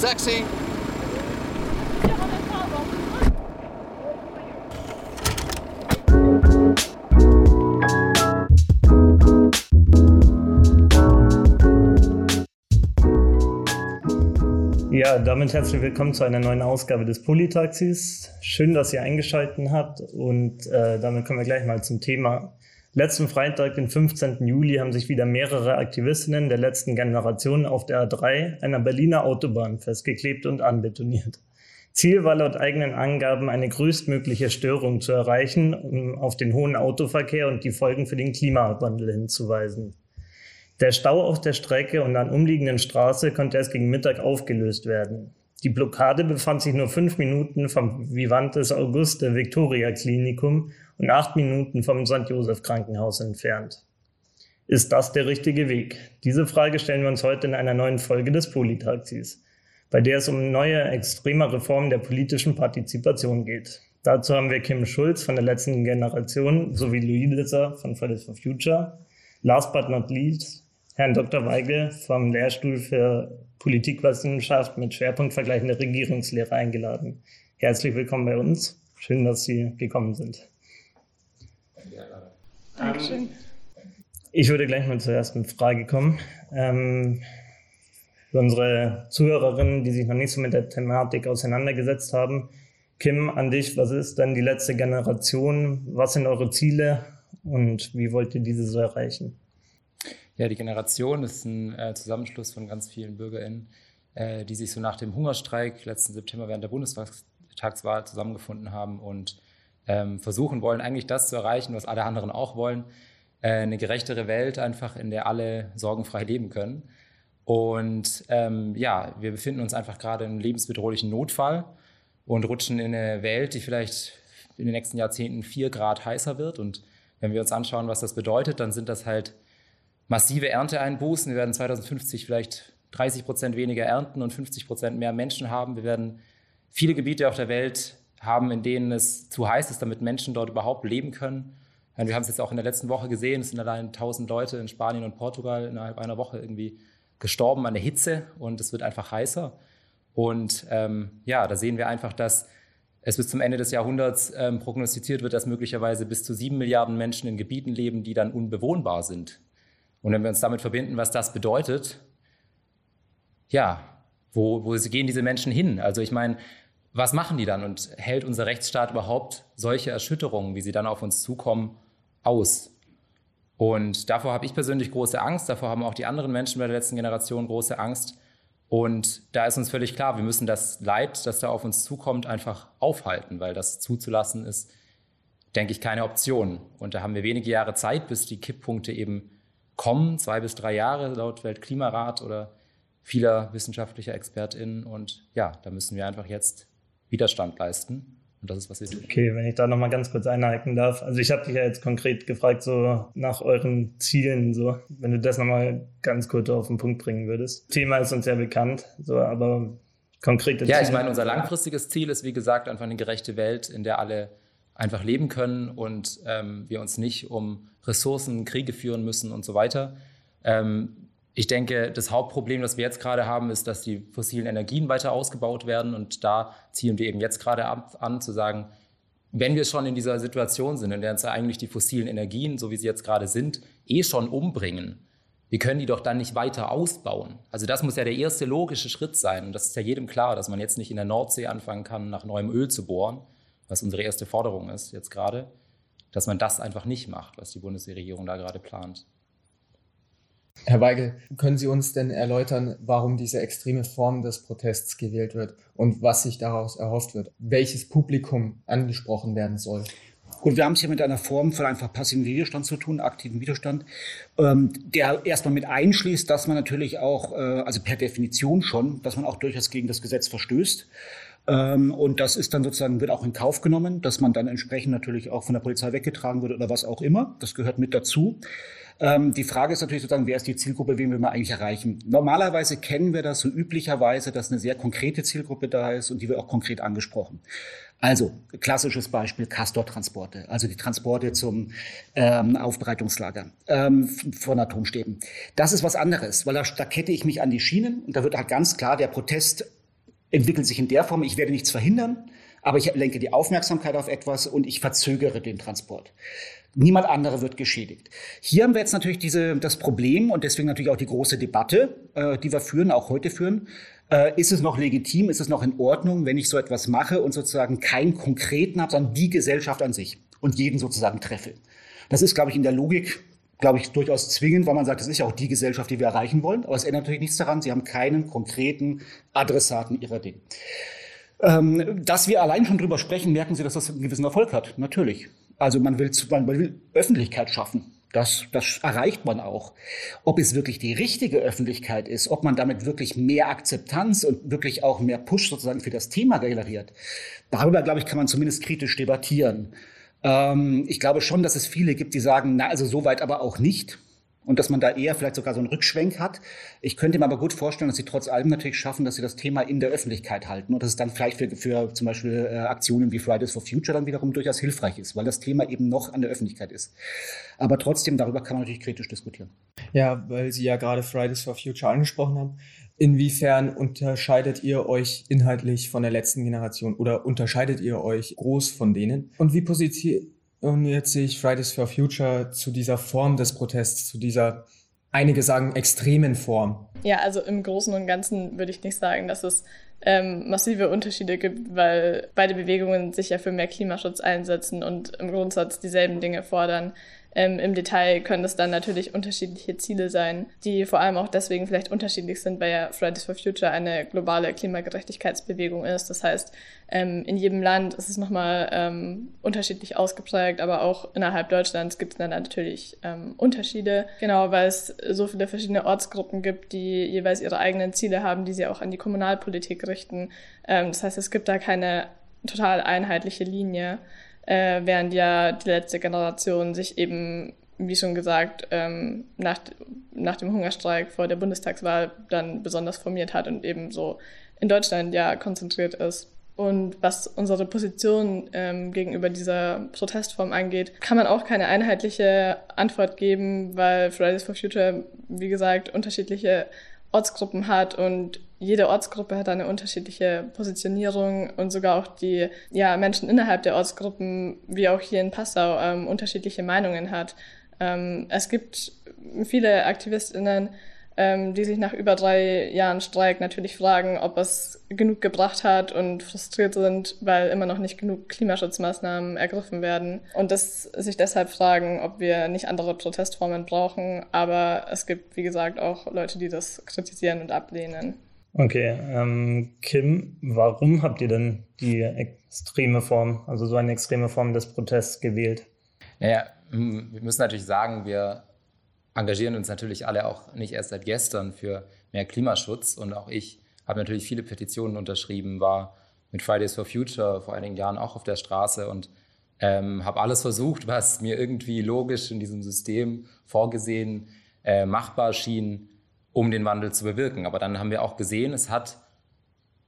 Taxi! Ja, damit herzlich willkommen zu einer neuen Ausgabe des Politaxis. Schön, dass ihr eingeschaltet habt und äh, damit kommen wir gleich mal zum Thema. Letzten Freitag, den 15. Juli, haben sich wieder mehrere Aktivistinnen der letzten Generation auf der A3, einer Berliner Autobahn, festgeklebt und anbetoniert. Ziel war laut eigenen Angaben eine größtmögliche Störung zu erreichen, um auf den hohen Autoverkehr und die Folgen für den Klimawandel hinzuweisen. Der Stau auf der Strecke und an umliegenden Straße konnte erst gegen Mittag aufgelöst werden. Die Blockade befand sich nur fünf Minuten vom Vivantes Auguste Victoria Klinikum und acht Minuten vom St. Joseph Krankenhaus entfernt. Ist das der richtige Weg? Diese Frage stellen wir uns heute in einer neuen Folge des Politaxis, bei der es um neue, extreme Formen der politischen Partizipation geht. Dazu haben wir Kim Schulz von der letzten Generation sowie Louis Lisser von Fridays for Future. Last but not least Herrn Dr. Weigel vom Lehrstuhl für Politikwissenschaft mit Schwerpunkt vergleichende Regierungslehre eingeladen. Herzlich willkommen bei uns. Schön, dass Sie gekommen sind. Dankeschön. Ich würde gleich mal zur ersten Frage kommen. Ähm, für unsere Zuhörerinnen, die sich noch nicht so mit der Thematik auseinandergesetzt haben, Kim, an dich, was ist denn die letzte Generation? Was sind eure Ziele und wie wollt ihr diese so erreichen? Ja, die Generation ist ein äh, Zusammenschluss von ganz vielen BürgerInnen, äh, die sich so nach dem Hungerstreik letzten September während der Bundestagswahl zusammengefunden haben und ähm, versuchen wollen, eigentlich das zu erreichen, was alle anderen auch wollen. Äh, eine gerechtere Welt einfach, in der alle sorgenfrei leben können. Und ähm, ja, wir befinden uns einfach gerade in einem lebensbedrohlichen Notfall und rutschen in eine Welt, die vielleicht in den nächsten Jahrzehnten vier Grad heißer wird. Und wenn wir uns anschauen, was das bedeutet, dann sind das halt massive Ernteeinbußen. Wir werden 2050 vielleicht 30 Prozent weniger ernten und 50 Prozent mehr Menschen haben. Wir werden viele Gebiete auf der Welt haben, in denen es zu heiß ist, damit Menschen dort überhaupt leben können. Wir haben es jetzt auch in der letzten Woche gesehen, es sind allein 1000 Leute in Spanien und Portugal innerhalb einer Woche irgendwie gestorben an der Hitze und es wird einfach heißer. Und ähm, ja, da sehen wir einfach, dass es bis zum Ende des Jahrhunderts ähm, prognostiziert wird, dass möglicherweise bis zu sieben Milliarden Menschen in Gebieten leben, die dann unbewohnbar sind. Und wenn wir uns damit verbinden, was das bedeutet, ja, wo, wo gehen diese Menschen hin? Also ich meine, was machen die dann und hält unser Rechtsstaat überhaupt solche Erschütterungen, wie sie dann auf uns zukommen, aus? Und davor habe ich persönlich große Angst, davor haben auch die anderen Menschen bei der letzten Generation große Angst. Und da ist uns völlig klar, wir müssen das Leid, das da auf uns zukommt, einfach aufhalten, weil das zuzulassen ist, denke ich, keine Option. Und da haben wir wenige Jahre Zeit, bis die Kipppunkte eben kommen, zwei bis drei Jahre laut Weltklimarat oder vieler wissenschaftlicher ExpertInnen. Und ja, da müssen wir einfach jetzt Widerstand leisten. Und das ist, was wir tun. Okay, wenn ich da nochmal ganz kurz einhaken darf. Also ich habe dich ja jetzt konkret gefragt, so nach euren Zielen, so, wenn du das nochmal ganz kurz auf den Punkt bringen würdest. Thema ist uns ja bekannt, so, aber konkrete Ziele. Ja, ich meine, unser langfristiges Ziel ist, wie gesagt, einfach eine gerechte Welt, in der alle einfach leben können und ähm, wir uns nicht um Ressourcen, Kriege führen müssen und so weiter. Ähm, ich denke, das Hauptproblem, das wir jetzt gerade haben, ist, dass die fossilen Energien weiter ausgebaut werden. Und da zielen wir eben jetzt gerade an, zu sagen, wenn wir schon in dieser Situation sind, in der uns eigentlich die fossilen Energien, so wie sie jetzt gerade sind, eh schon umbringen, wir können die doch dann nicht weiter ausbauen. Also das muss ja der erste logische Schritt sein. Und das ist ja jedem klar, dass man jetzt nicht in der Nordsee anfangen kann, nach neuem Öl zu bohren, was unsere erste Forderung ist jetzt gerade, dass man das einfach nicht macht, was die Bundesregierung da gerade plant. Herr Weigel, können Sie uns denn erläutern, warum diese extreme Form des Protests gewählt wird und was sich daraus erhofft wird? Welches Publikum angesprochen werden soll? Gut, wir haben es hier mit einer Form von einfach passiven Widerstand zu tun, aktiven Widerstand, ähm, der erstmal mit einschließt, dass man natürlich auch, äh, also per Definition schon, dass man auch durchaus gegen das Gesetz verstößt. Ähm, und das ist dann sozusagen, wird auch in Kauf genommen, dass man dann entsprechend natürlich auch von der Polizei weggetragen wird oder was auch immer. Das gehört mit dazu. Ähm, die Frage ist natürlich sozusagen, wer ist die Zielgruppe, wen wir mal eigentlich erreichen? Normalerweise kennen wir das so üblicherweise, dass eine sehr konkrete Zielgruppe da ist und die wird auch konkret angesprochen. Also klassisches Beispiel Castor-Transporte, also die Transporte zum ähm, Aufbereitungslager ähm, von Atomstäben. Das ist was anderes, weil da, da kette ich mich an die Schienen und da wird halt ganz klar der Protest entwickelt sich in der Form, ich werde nichts verhindern, aber ich lenke die Aufmerksamkeit auf etwas und ich verzögere den Transport. Niemand anderer wird geschädigt. Hier haben wir jetzt natürlich diese, das Problem und deswegen natürlich auch die große Debatte, äh, die wir führen, auch heute führen. Äh, ist es noch legitim, ist es noch in Ordnung, wenn ich so etwas mache und sozusagen keinen konkreten habe, sondern die Gesellschaft an sich und jeden sozusagen treffe? Das ist, glaube ich, in der Logik glaube ich, durchaus zwingend, weil man sagt, das ist ja auch die Gesellschaft, die wir erreichen wollen. Aber es ändert natürlich nichts daran, sie haben keinen konkreten Adressaten ihrer Dinge. Ähm, dass wir allein schon drüber sprechen, merken Sie, dass das einen gewissen Erfolg hat. Natürlich. Also man will, man will Öffentlichkeit schaffen. Das, das erreicht man auch. Ob es wirklich die richtige Öffentlichkeit ist, ob man damit wirklich mehr Akzeptanz und wirklich auch mehr Push sozusagen für das Thema generiert, darüber, glaube ich, kann man zumindest kritisch debattieren. Ähm, ich glaube schon, dass es viele gibt, die sagen, na, also so weit aber auch nicht und dass man da eher vielleicht sogar so einen Rückschwenk hat. Ich könnte mir aber gut vorstellen, dass sie trotz allem natürlich schaffen, dass sie das Thema in der Öffentlichkeit halten und dass es dann vielleicht für, für zum Beispiel äh, Aktionen wie Fridays for Future dann wiederum durchaus hilfreich ist, weil das Thema eben noch an der Öffentlichkeit ist. Aber trotzdem, darüber kann man natürlich kritisch diskutieren. Ja, weil Sie ja gerade Fridays for Future angesprochen haben. Inwiefern unterscheidet ihr euch inhaltlich von der letzten Generation oder unterscheidet ihr euch groß von denen? Und wie positioniert und jetzt sehe ich Fridays for Future zu dieser Form des Protests, zu dieser, einige sagen, extremen Form. Ja, also im Großen und Ganzen würde ich nicht sagen, dass es ähm, massive Unterschiede gibt, weil beide Bewegungen sich ja für mehr Klimaschutz einsetzen und im Grundsatz dieselben Dinge fordern. Ähm, Im Detail können es dann natürlich unterschiedliche Ziele sein, die vor allem auch deswegen vielleicht unterschiedlich sind, weil ja Fridays for Future eine globale Klimagerechtigkeitsbewegung ist. Das heißt, ähm, in jedem Land ist es nochmal ähm, unterschiedlich ausgeprägt, aber auch innerhalb Deutschlands gibt es dann natürlich ähm, Unterschiede. Genau, weil es so viele verschiedene Ortsgruppen gibt, die jeweils ihre eigenen Ziele haben, die sie auch an die Kommunalpolitik richten. Ähm, das heißt, es gibt da keine total einheitliche Linie äh, während ja die letzte Generation sich eben, wie schon gesagt, ähm, nach, nach dem Hungerstreik vor der Bundestagswahl dann besonders formiert hat und eben so in Deutschland ja konzentriert ist. Und was unsere Position ähm, gegenüber dieser Protestform angeht, kann man auch keine einheitliche Antwort geben, weil Fridays for Future, wie gesagt, unterschiedliche Ortsgruppen hat und jede Ortsgruppe hat eine unterschiedliche Positionierung und sogar auch die ja, Menschen innerhalb der Ortsgruppen, wie auch hier in Passau, ähm, unterschiedliche Meinungen hat. Ähm, es gibt viele AktivistInnen, ähm, die sich nach über drei Jahren Streik natürlich fragen, ob es genug gebracht hat und frustriert sind, weil immer noch nicht genug Klimaschutzmaßnahmen ergriffen werden und das sich deshalb fragen, ob wir nicht andere Protestformen brauchen. Aber es gibt, wie gesagt, auch Leute, die das kritisieren und ablehnen. Okay, ähm, Kim, warum habt ihr denn die extreme Form, also so eine extreme Form des Protests gewählt? Naja, wir müssen natürlich sagen, wir engagieren uns natürlich alle auch nicht erst seit gestern für mehr Klimaschutz und auch ich habe natürlich viele Petitionen unterschrieben, war mit Fridays for Future vor einigen Jahren auch auf der Straße und ähm, habe alles versucht, was mir irgendwie logisch in diesem System vorgesehen äh, machbar schien, um den Wandel zu bewirken. Aber dann haben wir auch gesehen, es hat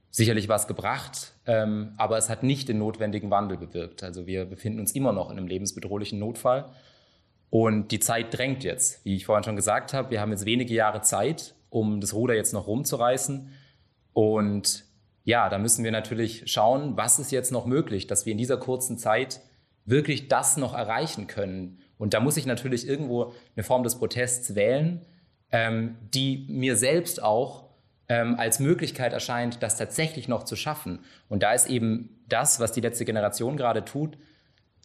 sicherlich was gebracht, ähm, aber es hat nicht den notwendigen Wandel bewirkt. Also wir befinden uns immer noch in einem lebensbedrohlichen Notfall. Und die Zeit drängt jetzt. Wie ich vorhin schon gesagt habe, wir haben jetzt wenige Jahre Zeit, um das Ruder jetzt noch rumzureißen. Und ja, da müssen wir natürlich schauen, was ist jetzt noch möglich, dass wir in dieser kurzen Zeit wirklich das noch erreichen können. Und da muss ich natürlich irgendwo eine Form des Protests wählen, ähm, die mir selbst auch ähm, als Möglichkeit erscheint, das tatsächlich noch zu schaffen. Und da ist eben das, was die letzte Generation gerade tut,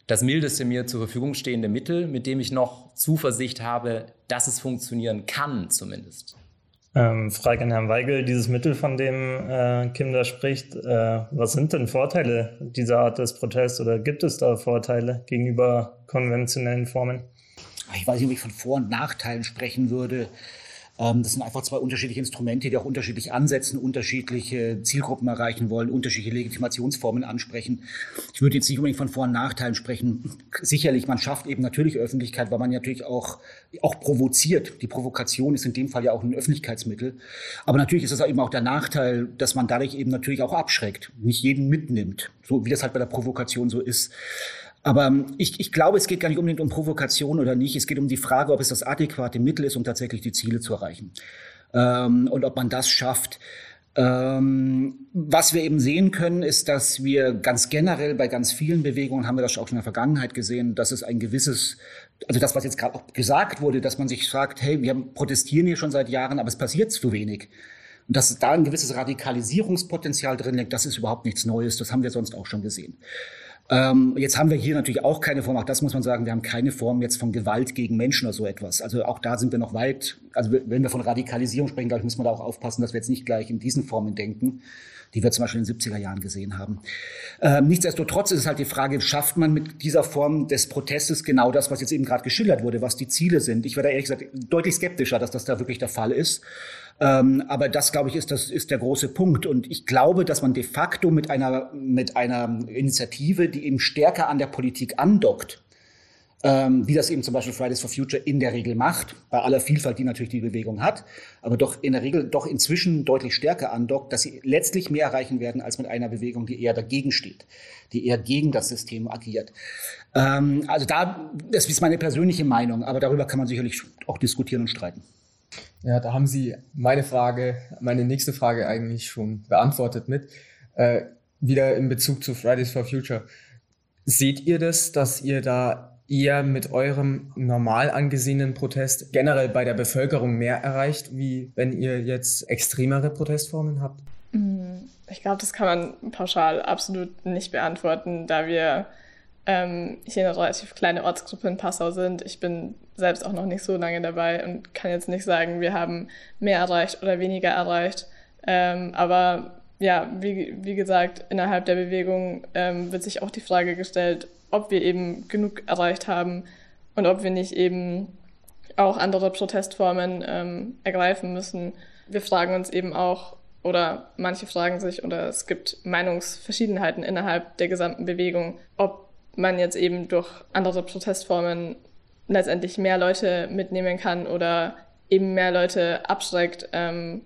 das mildeste mir zur Verfügung stehende Mittel, mit dem ich noch Zuversicht habe, dass es funktionieren kann zumindest. Ähm, Frage an Herrn Weigel, dieses Mittel, von dem äh, Kim da spricht, äh, was sind denn Vorteile dieser Art des Protests oder gibt es da Vorteile gegenüber konventionellen Formen? Ich weiß nicht, ob ich von Vor- und Nachteilen sprechen würde. Ähm, das sind einfach zwei unterschiedliche Instrumente, die auch unterschiedlich ansetzen, unterschiedliche Zielgruppen erreichen wollen, unterschiedliche Legitimationsformen ansprechen. Ich würde jetzt nicht unbedingt von Vor- und Nachteilen sprechen. Sicherlich, man schafft eben natürlich Öffentlichkeit, weil man natürlich auch, auch provoziert. Die Provokation ist in dem Fall ja auch ein Öffentlichkeitsmittel. Aber natürlich ist es eben auch der Nachteil, dass man dadurch eben natürlich auch abschreckt, nicht jeden mitnimmt, so wie das halt bei der Provokation so ist. Aber ähm, ich, ich glaube, es geht gar nicht unbedingt um Provokation oder nicht. Es geht um die Frage, ob es das adäquate Mittel ist, um tatsächlich die Ziele zu erreichen. Ähm, und ob man das schafft. Ähm, was wir eben sehen können, ist, dass wir ganz generell bei ganz vielen Bewegungen haben wir das auch schon in der Vergangenheit gesehen, dass es ein gewisses, also das, was jetzt gerade auch gesagt wurde, dass man sich fragt, hey, wir protestieren hier schon seit Jahren, aber es passiert zu wenig. Und dass da ein gewisses Radikalisierungspotenzial drin liegt, das ist überhaupt nichts Neues. Das haben wir sonst auch schon gesehen. Ähm, jetzt haben wir hier natürlich auch keine Form, auch das muss man sagen, wir haben keine Form jetzt von Gewalt gegen Menschen oder so etwas. Also auch da sind wir noch weit, also wenn wir von Radikalisierung sprechen, glaube ich, muss man da auch aufpassen, dass wir jetzt nicht gleich in diesen Formen denken, die wir zum Beispiel in den 70er Jahren gesehen haben. Ähm, nichtsdestotrotz ist es halt die Frage, schafft man mit dieser Form des Protestes genau das, was jetzt eben gerade geschildert wurde, was die Ziele sind? Ich wäre da ehrlich gesagt deutlich skeptischer, dass das da wirklich der Fall ist. Ähm, aber das, glaube ich, ist, das ist der große Punkt. Und ich glaube, dass man de facto mit einer, mit einer Initiative, die eben stärker an der Politik andockt, ähm, wie das eben zum Beispiel Fridays for Future in der Regel macht, bei aller Vielfalt, die natürlich die Bewegung hat, aber doch in der Regel doch inzwischen deutlich stärker andockt, dass sie letztlich mehr erreichen werden als mit einer Bewegung, die eher dagegen steht, die eher gegen das System agiert. Ähm, also da, das ist meine persönliche Meinung, aber darüber kann man sicherlich auch diskutieren und streiten. Ja, da haben Sie meine Frage, meine nächste Frage eigentlich schon beantwortet mit. Äh, wieder in Bezug zu Fridays for Future. Seht ihr das, dass ihr da eher mit eurem normal angesehenen Protest generell bei der Bevölkerung mehr erreicht, wie wenn ihr jetzt extremere Protestformen habt? Mm, ich glaube, das kann man pauschal absolut nicht beantworten, da wir ähm, hier eine relativ kleine Ortsgruppe in Passau sind. Ich bin selbst auch noch nicht so lange dabei und kann jetzt nicht sagen, wir haben mehr erreicht oder weniger erreicht. Ähm, aber ja, wie, wie gesagt, innerhalb der Bewegung ähm, wird sich auch die Frage gestellt, ob wir eben genug erreicht haben und ob wir nicht eben auch andere Protestformen ähm, ergreifen müssen. Wir fragen uns eben auch, oder manche fragen sich, oder es gibt Meinungsverschiedenheiten innerhalb der gesamten Bewegung, ob man jetzt eben durch andere Protestformen letztendlich mehr Leute mitnehmen kann oder eben mehr Leute abschreckt, ähm,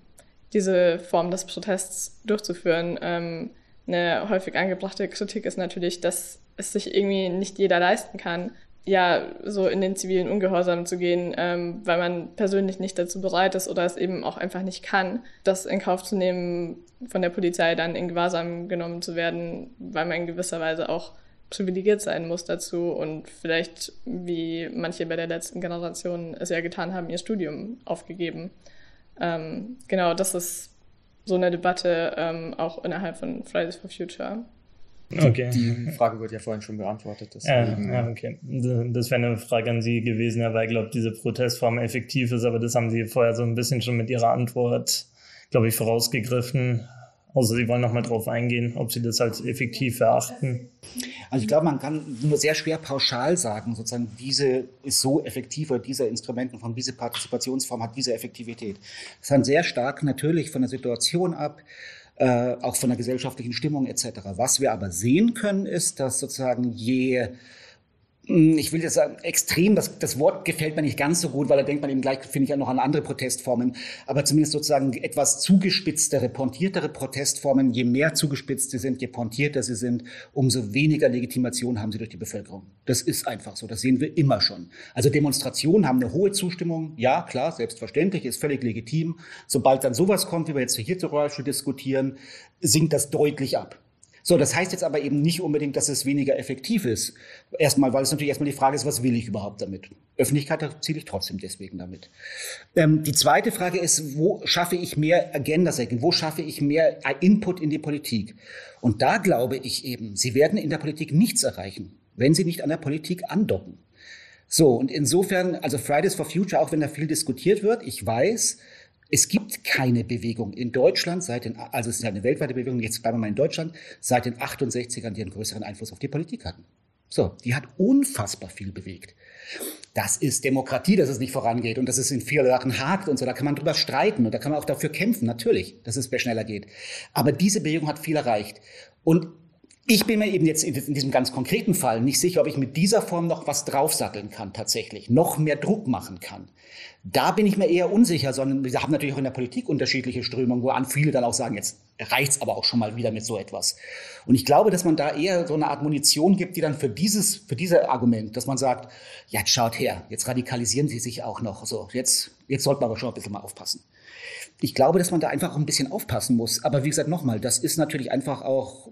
diese Form des Protests durchzuführen. Ähm, eine häufig angebrachte Kritik ist natürlich, dass es sich irgendwie nicht jeder leisten kann, ja, so in den zivilen Ungehorsam zu gehen, ähm, weil man persönlich nicht dazu bereit ist oder es eben auch einfach nicht kann, das in Kauf zu nehmen, von der Polizei dann in Gewahrsam genommen zu werden, weil man in gewisser Weise auch privilegiert sein muss dazu und vielleicht, wie manche bei der letzten Generation es ja getan haben, ihr Studium aufgegeben. Ähm, genau, das ist so eine Debatte ähm, auch innerhalb von Fridays for Future. Okay. Die Frage wird ja vorhin schon beantwortet. Deswegen. Ja, ja, okay. Das wäre eine Frage an Sie gewesen, weil ich glaube, diese Protestform effektiv ist, aber das haben Sie vorher so ein bisschen schon mit Ihrer Antwort, glaube ich, vorausgegriffen. Außer Sie wollen noch mal drauf eingehen, ob Sie das als effektiv erachten. Also ich glaube, man kann nur sehr schwer pauschal sagen, sozusagen, diese ist so effektiv oder dieser Instrumentenform, diese Partizipationsform hat diese Effektivität. Das hängt sehr stark natürlich von der Situation ab, äh, auch von der gesellschaftlichen Stimmung etc. Was wir aber sehen können, ist, dass sozusagen je ich will jetzt sagen, extrem, das, das Wort gefällt mir nicht ganz so gut, weil da denkt man eben gleich, finde ich, ja noch an andere Protestformen, aber zumindest sozusagen etwas zugespitztere, pontiertere Protestformen, je mehr zugespitzt sie sind, je pontierter sie sind, umso weniger Legitimation haben sie durch die Bevölkerung. Das ist einfach so, das sehen wir immer schon. Also Demonstrationen haben eine hohe Zustimmung, ja, klar, selbstverständlich, ist völlig legitim. Sobald dann sowas kommt, wie wir jetzt hier zum Beispiel diskutieren, sinkt das deutlich ab. So, das heißt jetzt aber eben nicht unbedingt, dass es weniger effektiv ist. Erstmal, weil es natürlich erstmal die Frage ist, was will ich überhaupt damit? Öffentlichkeit erziele ich trotzdem deswegen damit. Ähm, die zweite Frage ist, wo schaffe ich mehr Agenda-Setting? Wo schaffe ich mehr Input in die Politik? Und da glaube ich eben, Sie werden in der Politik nichts erreichen, wenn Sie nicht an der Politik andocken. So, und insofern, also Fridays for Future, auch wenn da viel diskutiert wird, ich weiß, es gibt keine Bewegung in Deutschland seit den, also es ist ja eine weltweite Bewegung, jetzt bleiben wir mal in Deutschland, seit den 68ern, die einen größeren Einfluss auf die Politik hatten. So, die hat unfassbar viel bewegt. Das ist Demokratie, dass es nicht vorangeht und dass es in vielen Sachen hakt und so. Da kann man drüber streiten und da kann man auch dafür kämpfen, natürlich, dass es schneller geht. Aber diese Bewegung hat viel erreicht. Und ich bin mir eben jetzt in diesem ganz konkreten Fall nicht sicher, ob ich mit dieser Form noch was draufsatteln kann, tatsächlich, noch mehr Druck machen kann. Da bin ich mir eher unsicher, sondern wir haben natürlich auch in der Politik unterschiedliche Strömungen, wo an viele dann auch sagen, jetzt reicht's aber auch schon mal wieder mit so etwas. Und ich glaube, dass man da eher so eine Art Munition gibt, die dann für dieses, für dieses Argument, dass man sagt, ja, schaut her, jetzt radikalisieren sie sich auch noch, so, jetzt, jetzt sollten wir aber schon ein bisschen mal aufpassen. Ich glaube, dass man da einfach auch ein bisschen aufpassen muss. Aber wie gesagt, nochmal, das ist natürlich einfach auch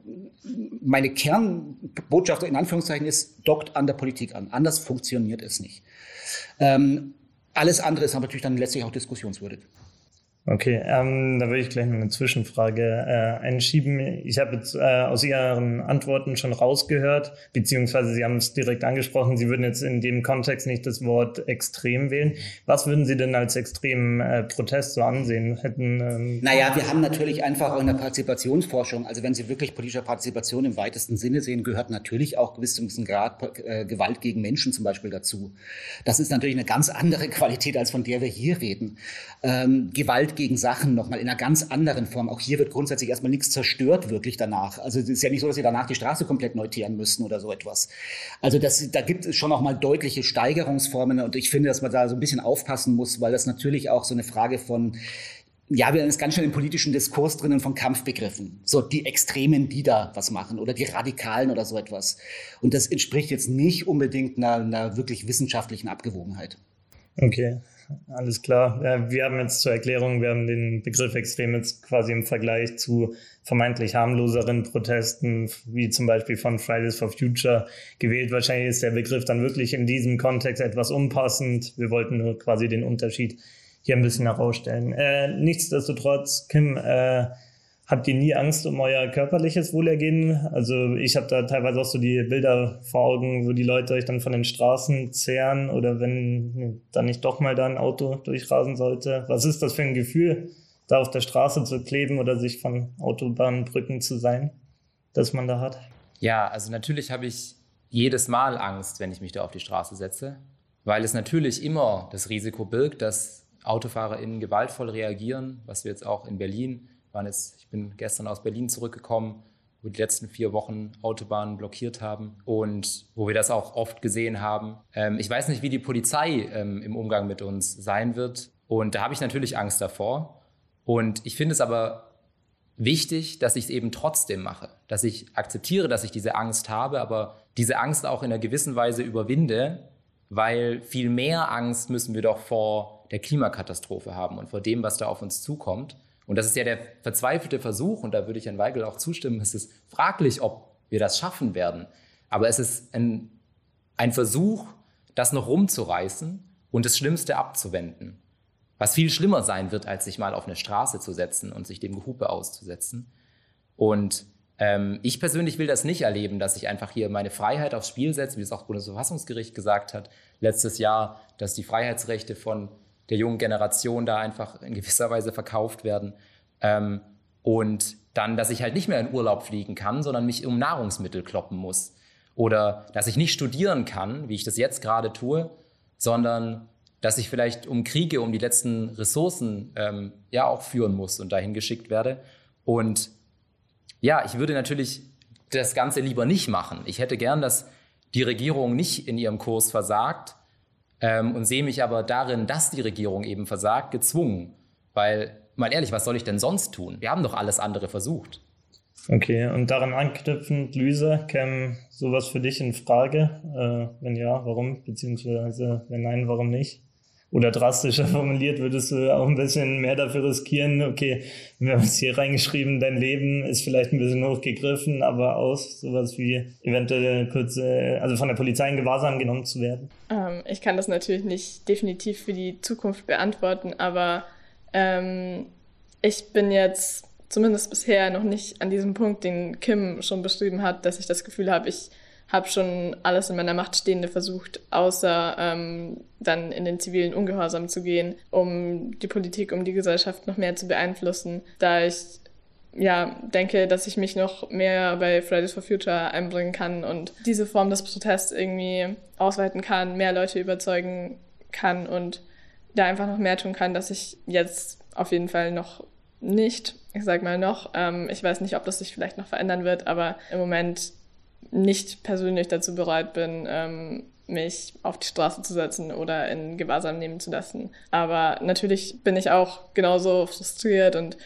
meine Kernbotschaft in Anführungszeichen ist, dockt an der Politik an. Anders funktioniert es nicht. Ähm, alles andere ist aber natürlich dann letztlich auch diskussionswürdig. Okay, ähm, da würde ich gleich noch eine Zwischenfrage äh, einschieben. Ich habe jetzt äh, aus Ihren Antworten schon rausgehört, beziehungsweise Sie haben es direkt angesprochen, Sie würden jetzt in dem Kontext nicht das Wort extrem wählen. Was würden Sie denn als extremen äh, Protest so ansehen? Hätten, ähm naja, wir haben natürlich einfach auch in der Partizipationsforschung, also wenn Sie wirklich politische Partizipation im weitesten Sinne sehen, gehört natürlich auch gewiss zum Grad äh, Gewalt gegen Menschen zum Beispiel dazu. Das ist natürlich eine ganz andere Qualität, als von der wir hier reden. Ähm, Gewalt gegen Sachen nochmal in einer ganz anderen Form. Auch hier wird grundsätzlich erstmal nichts zerstört wirklich danach. Also es ist ja nicht so, dass sie danach die Straße komplett neu teeren müssen oder so etwas. Also das, da gibt es schon nochmal deutliche Steigerungsformen und ich finde, dass man da so ein bisschen aufpassen muss, weil das natürlich auch so eine Frage von ja, wir sind ganz schön im politischen Diskurs drinnen von Kampfbegriffen. So die Extremen, die da was machen oder die Radikalen oder so etwas. Und das entspricht jetzt nicht unbedingt einer, einer wirklich wissenschaftlichen Abgewogenheit. Okay. Alles klar. Wir haben jetzt zur Erklärung, wir haben den Begriff extrem jetzt quasi im Vergleich zu vermeintlich harmloseren Protesten, wie zum Beispiel von Fridays for Future gewählt. Wahrscheinlich ist der Begriff dann wirklich in diesem Kontext etwas unpassend. Wir wollten nur quasi den Unterschied hier ein bisschen herausstellen. Äh, nichtsdestotrotz, Kim, äh, Habt ihr nie Angst um euer körperliches Wohlergehen? Also ich habe da teilweise auch so die Bilder vor Augen, wo die Leute euch dann von den Straßen zehren oder wenn dann nicht doch mal da ein Auto durchrasen sollte. Was ist das für ein Gefühl, da auf der Straße zu kleben oder sich von Autobahnbrücken zu sein, dass man da hat? Ja, also natürlich habe ich jedes Mal Angst, wenn ich mich da auf die Straße setze, weil es natürlich immer das Risiko birgt, dass AutofahrerInnen gewaltvoll reagieren, was wir jetzt auch in Berlin waren jetzt, ich bin gestern aus Berlin zurückgekommen, wo die letzten vier Wochen Autobahnen blockiert haben und wo wir das auch oft gesehen haben. Ähm, ich weiß nicht, wie die Polizei ähm, im Umgang mit uns sein wird. Und da habe ich natürlich Angst davor. Und ich finde es aber wichtig, dass ich es eben trotzdem mache, dass ich akzeptiere, dass ich diese Angst habe, aber diese Angst auch in einer gewissen Weise überwinde, weil viel mehr Angst müssen wir doch vor der Klimakatastrophe haben und vor dem, was da auf uns zukommt. Und das ist ja der verzweifelte Versuch, und da würde ich Herrn Weigel auch zustimmen, es ist fraglich, ob wir das schaffen werden. Aber es ist ein, ein Versuch, das noch rumzureißen und das Schlimmste abzuwenden. Was viel schlimmer sein wird, als sich mal auf eine Straße zu setzen und sich dem Gehupe auszusetzen. Und ähm, ich persönlich will das nicht erleben, dass ich einfach hier meine Freiheit aufs Spiel setze, wie es auch das Bundesverfassungsgericht gesagt hat letztes Jahr, dass die Freiheitsrechte von der jungen Generation da einfach in gewisser Weise verkauft werden. Ähm, und dann, dass ich halt nicht mehr in Urlaub fliegen kann, sondern mich um Nahrungsmittel kloppen muss. Oder dass ich nicht studieren kann, wie ich das jetzt gerade tue, sondern dass ich vielleicht um Kriege, um die letzten Ressourcen ähm, ja auch führen muss und dahin geschickt werde. Und ja, ich würde natürlich das Ganze lieber nicht machen. Ich hätte gern, dass die Regierung nicht in ihrem Kurs versagt, ähm, und sehe mich aber darin, dass die Regierung eben versagt, gezwungen. Weil, mal ehrlich, was soll ich denn sonst tun? Wir haben doch alles andere versucht. Okay, und daran anknüpfend, Luisa, käme sowas für dich in Frage? Äh, wenn ja, warum? Beziehungsweise, wenn nein, warum nicht? Oder drastischer formuliert, würdest du auch ein bisschen mehr dafür riskieren, okay, wir haben es hier reingeschrieben, dein Leben ist vielleicht ein bisschen hochgegriffen, aber aus sowas wie eventuell kurze, also von der Polizei in Gewahrsam genommen zu werden? Ähm, ich kann das natürlich nicht definitiv für die Zukunft beantworten, aber ähm, ich bin jetzt zumindest bisher noch nicht an diesem Punkt, den Kim schon beschrieben hat, dass ich das Gefühl habe, ich habe schon alles in meiner Macht Stehende versucht, außer ähm, dann in den zivilen Ungehorsam zu gehen, um die Politik, um die Gesellschaft noch mehr zu beeinflussen, da ich ja, denke, dass ich mich noch mehr bei Fridays for Future einbringen kann und diese Form des Protests irgendwie ausweiten kann, mehr Leute überzeugen kann und da einfach noch mehr tun kann, dass ich jetzt auf jeden Fall noch nicht, ich sag mal noch, ähm, ich weiß nicht, ob das sich vielleicht noch verändern wird, aber im Moment nicht persönlich dazu bereit bin, ähm, mich auf die Straße zu setzen oder in Gewahrsam nehmen zu lassen. Aber natürlich bin ich auch genauso frustriert und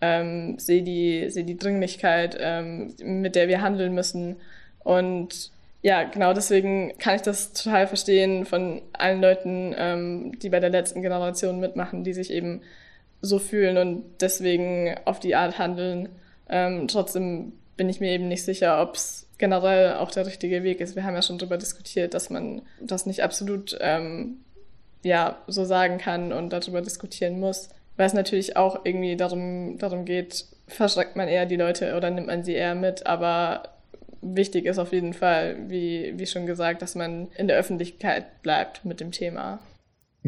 ähm, sehe die, sehe die Dringlichkeit, ähm, mit der wir handeln müssen. Und ja, genau deswegen kann ich das total verstehen von allen Leuten, ähm, die bei der letzten Generation mitmachen, die sich eben so fühlen und deswegen auf die Art handeln. Ähm, trotzdem bin ich mir eben nicht sicher, ob es generell auch der richtige Weg ist. Wir haben ja schon darüber diskutiert, dass man das nicht absolut ähm, ja, so sagen kann und darüber diskutieren muss. Weil es natürlich auch irgendwie darum, darum geht, verschreckt man eher die Leute oder nimmt man sie eher mit. Aber wichtig ist auf jeden Fall, wie, wie schon gesagt, dass man in der Öffentlichkeit bleibt mit dem Thema.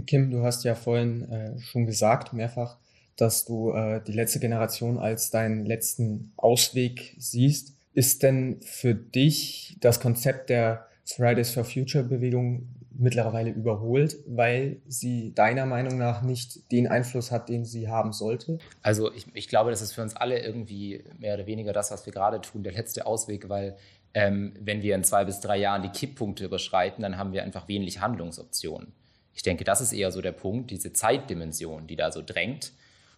Kim, du hast ja vorhin äh, schon gesagt, mehrfach, dass du äh, die letzte Generation als deinen letzten Ausweg siehst. Ist denn für dich das Konzept der Fridays for Future Bewegung mittlerweile überholt, weil sie deiner Meinung nach nicht den Einfluss hat, den sie haben sollte? Also ich, ich glaube, das ist für uns alle irgendwie mehr oder weniger das, was wir gerade tun, der letzte Ausweg, weil ähm, wenn wir in zwei bis drei Jahren die Kipppunkte überschreiten, dann haben wir einfach wenig Handlungsoptionen. Ich denke, das ist eher so der Punkt, diese Zeitdimension, die da so drängt.